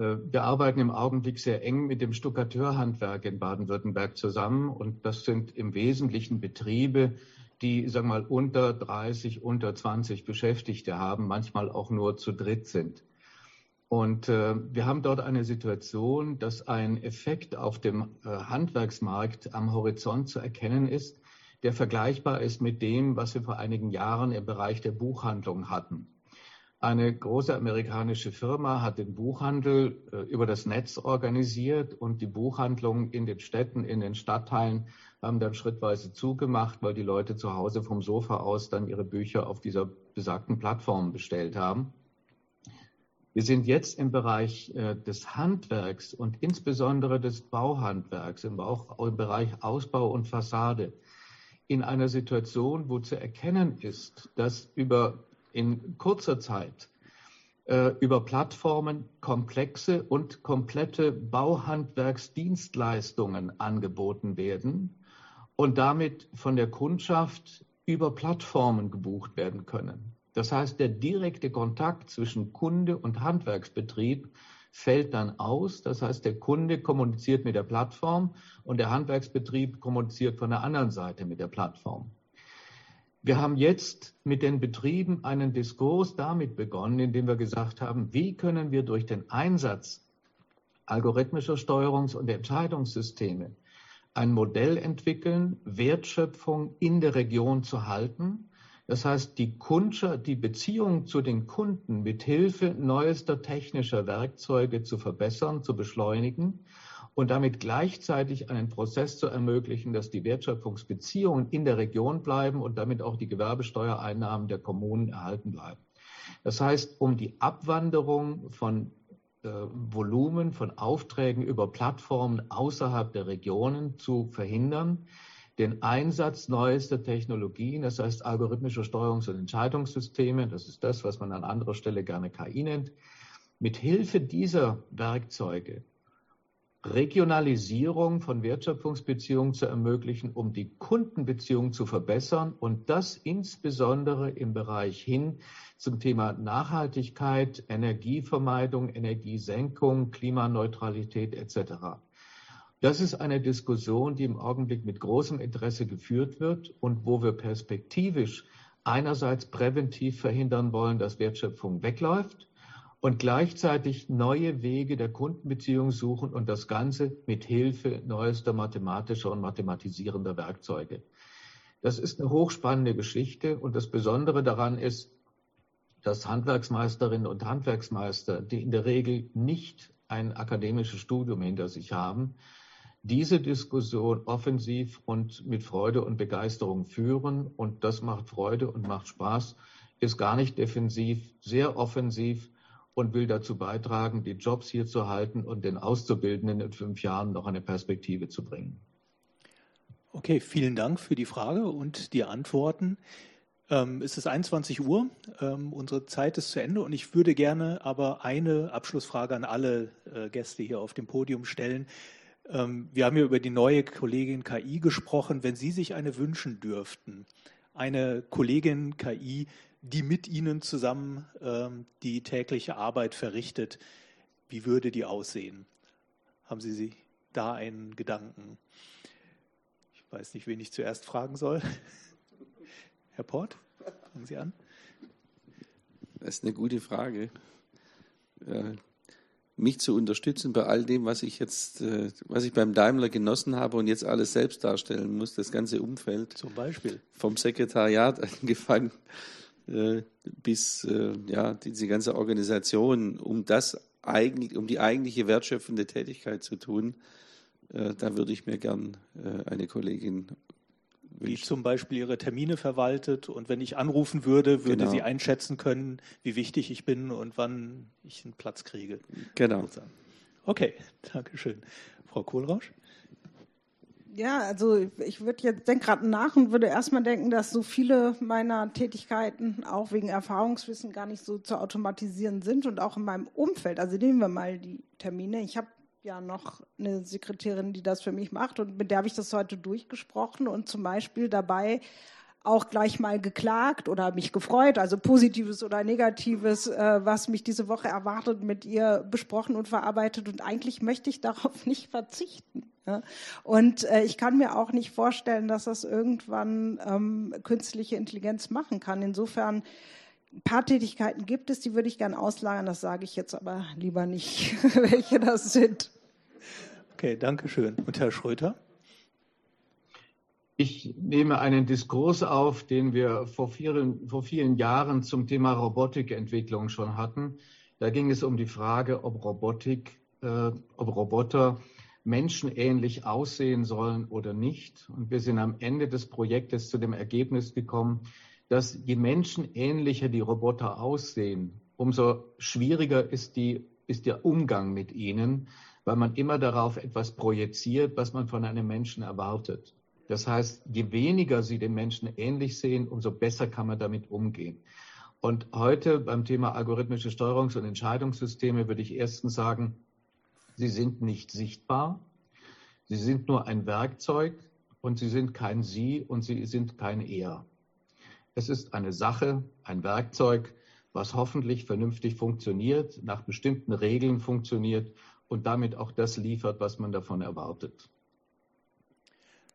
Äh, wir arbeiten im Augenblick sehr eng mit dem Stuckateurhandwerk in Baden-Württemberg zusammen und das sind im Wesentlichen Betriebe, die, sagen wir mal, unter 30, unter 20 Beschäftigte haben, manchmal auch nur zu dritt sind. Und äh, wir haben dort eine Situation, dass ein Effekt auf dem äh, Handwerksmarkt am Horizont zu erkennen ist, der vergleichbar ist mit dem, was wir vor einigen Jahren im Bereich der Buchhandlung hatten. Eine große amerikanische Firma hat den Buchhandel äh, über das Netz organisiert und die Buchhandlungen in den Städten, in den Stadtteilen haben dann schrittweise zugemacht, weil die Leute zu Hause vom Sofa aus dann ihre Bücher auf dieser besagten Plattform bestellt haben. Wir sind jetzt im Bereich äh, des Handwerks und insbesondere des Bauhandwerks, im, Bauch, im Bereich Ausbau und Fassade, in einer Situation, wo zu erkennen ist, dass über in kurzer Zeit äh, über Plattformen komplexe und komplette Bauhandwerksdienstleistungen angeboten werden und damit von der Kundschaft über Plattformen gebucht werden können. Das heißt, der direkte Kontakt zwischen Kunde und Handwerksbetrieb fällt dann aus. Das heißt, der Kunde kommuniziert mit der Plattform und der Handwerksbetrieb kommuniziert von der anderen Seite mit der Plattform. Wir haben jetzt mit den Betrieben einen Diskurs damit begonnen, indem wir gesagt haben, wie können wir durch den Einsatz algorithmischer Steuerungs- und Entscheidungssysteme ein Modell entwickeln, Wertschöpfung in der Region zu halten. Das heißt, die, Kundschaft, die Beziehung zu den Kunden mit Hilfe neuester technischer Werkzeuge zu verbessern, zu beschleunigen und damit gleichzeitig einen Prozess zu ermöglichen, dass die Wertschöpfungsbeziehungen in der Region bleiben und damit auch die Gewerbesteuereinnahmen der Kommunen erhalten bleiben. Das heißt, um die Abwanderung von äh, Volumen, von Aufträgen über Plattformen außerhalb der Regionen zu verhindern, den Einsatz neuester Technologien, das heißt algorithmische Steuerungs- und Entscheidungssysteme, das ist das, was man an anderer Stelle gerne KI nennt, mit Hilfe dieser Werkzeuge Regionalisierung von Wertschöpfungsbeziehungen zu ermöglichen, um die Kundenbeziehungen zu verbessern und das insbesondere im Bereich hin zum Thema Nachhaltigkeit, Energievermeidung, Energiesenkung, Klimaneutralität etc. Das ist eine Diskussion, die im Augenblick mit großem Interesse geführt wird und wo wir perspektivisch einerseits präventiv verhindern wollen, dass Wertschöpfung wegläuft und gleichzeitig neue Wege der Kundenbeziehung suchen und das Ganze mit Hilfe neuester mathematischer und mathematisierender Werkzeuge. Das ist eine hochspannende Geschichte und das Besondere daran ist, dass Handwerksmeisterinnen und Handwerksmeister, die in der Regel nicht ein akademisches Studium hinter sich haben, diese Diskussion offensiv und mit Freude und Begeisterung führen. Und das macht Freude und macht Spaß, ist gar nicht defensiv, sehr offensiv und will dazu beitragen, die Jobs hier zu halten und den Auszubildenden in fünf Jahren noch eine Perspektive zu bringen. Okay, vielen Dank für die Frage und die Antworten. Ähm, es ist 21 Uhr, ähm, unsere Zeit ist zu Ende und ich würde gerne aber eine Abschlussfrage an alle äh, Gäste hier auf dem Podium stellen. Ähm, wir haben ja über die neue Kollegin KI gesprochen. Wenn Sie sich eine wünschen dürften, eine Kollegin KI, die mit Ihnen zusammen ähm, die tägliche Arbeit verrichtet. Wie würde die aussehen? Haben Sie sich da einen Gedanken? Ich weiß nicht, wen ich zuerst fragen soll. Herr Port, fangen Sie an. Das ist eine gute Frage. Ja, mich zu unterstützen bei all dem, was ich jetzt, äh, was ich beim Daimler genossen habe und jetzt alles selbst darstellen muss, das ganze Umfeld. Zum Beispiel. Vom Sekretariat angefangen äh, bis äh, ja, diese ganze Organisation, um das eigentlich, um die eigentliche wertschöpfende Tätigkeit zu tun, äh, da würde ich mir gern eine Kollegin die zum Beispiel ihre Termine verwaltet und wenn ich anrufen würde, würde genau. sie einschätzen können, wie wichtig ich bin und wann ich einen Platz kriege. Genau. Okay, danke schön. Frau Kohlrausch? Ja, also ich würde jetzt denke gerade nach und würde erstmal denken, dass so viele meiner Tätigkeiten auch wegen Erfahrungswissen gar nicht so zu automatisieren sind und auch in meinem Umfeld. Also nehmen wir mal die Termine. Ich habe ja noch eine Sekretärin, die das für mich macht und mit der habe ich das heute durchgesprochen und zum Beispiel dabei auch gleich mal geklagt oder mich gefreut, also positives oder negatives, äh, was mich diese Woche erwartet, mit ihr besprochen und verarbeitet. Und eigentlich möchte ich darauf nicht verzichten. Ja? Und äh, ich kann mir auch nicht vorstellen, dass das irgendwann ähm, künstliche Intelligenz machen kann. Insofern ein paar Tätigkeiten gibt es, die würde ich gerne auslagern. Das sage ich jetzt aber lieber nicht, welche das sind. Okay, danke schön. Und Herr Schröter? Ich nehme einen Diskurs auf, den wir vor vielen, vor vielen Jahren zum Thema Robotikentwicklung schon hatten. Da ging es um die Frage, ob Robotik, äh, ob Roboter menschenähnlich aussehen sollen oder nicht. Und wir sind am Ende des Projektes zu dem Ergebnis gekommen, dass je menschenähnlicher die Roboter aussehen, umso schwieriger ist, die, ist der Umgang mit ihnen, weil man immer darauf etwas projiziert, was man von einem Menschen erwartet. Das heißt, je weniger Sie den Menschen ähnlich sehen, umso besser kann man damit umgehen. Und heute beim Thema algorithmische Steuerungs- und Entscheidungssysteme würde ich erstens sagen, sie sind nicht sichtbar, sie sind nur ein Werkzeug und sie sind kein Sie und sie sind kein Er. Es ist eine Sache, ein Werkzeug, was hoffentlich vernünftig funktioniert, nach bestimmten Regeln funktioniert und damit auch das liefert, was man davon erwartet.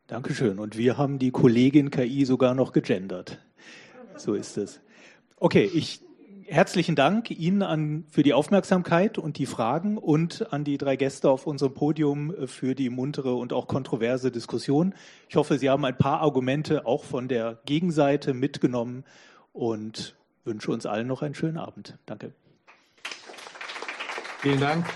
Dankeschön. Und wir haben die Kollegin KI sogar noch gegendert. So ist es. Okay, ich herzlichen Dank Ihnen an, für die Aufmerksamkeit und die Fragen und an die drei Gäste auf unserem Podium für die muntere und auch kontroverse Diskussion. Ich hoffe, Sie haben ein paar Argumente auch von der Gegenseite mitgenommen und wünsche uns allen noch einen schönen Abend. Danke. Vielen Dank.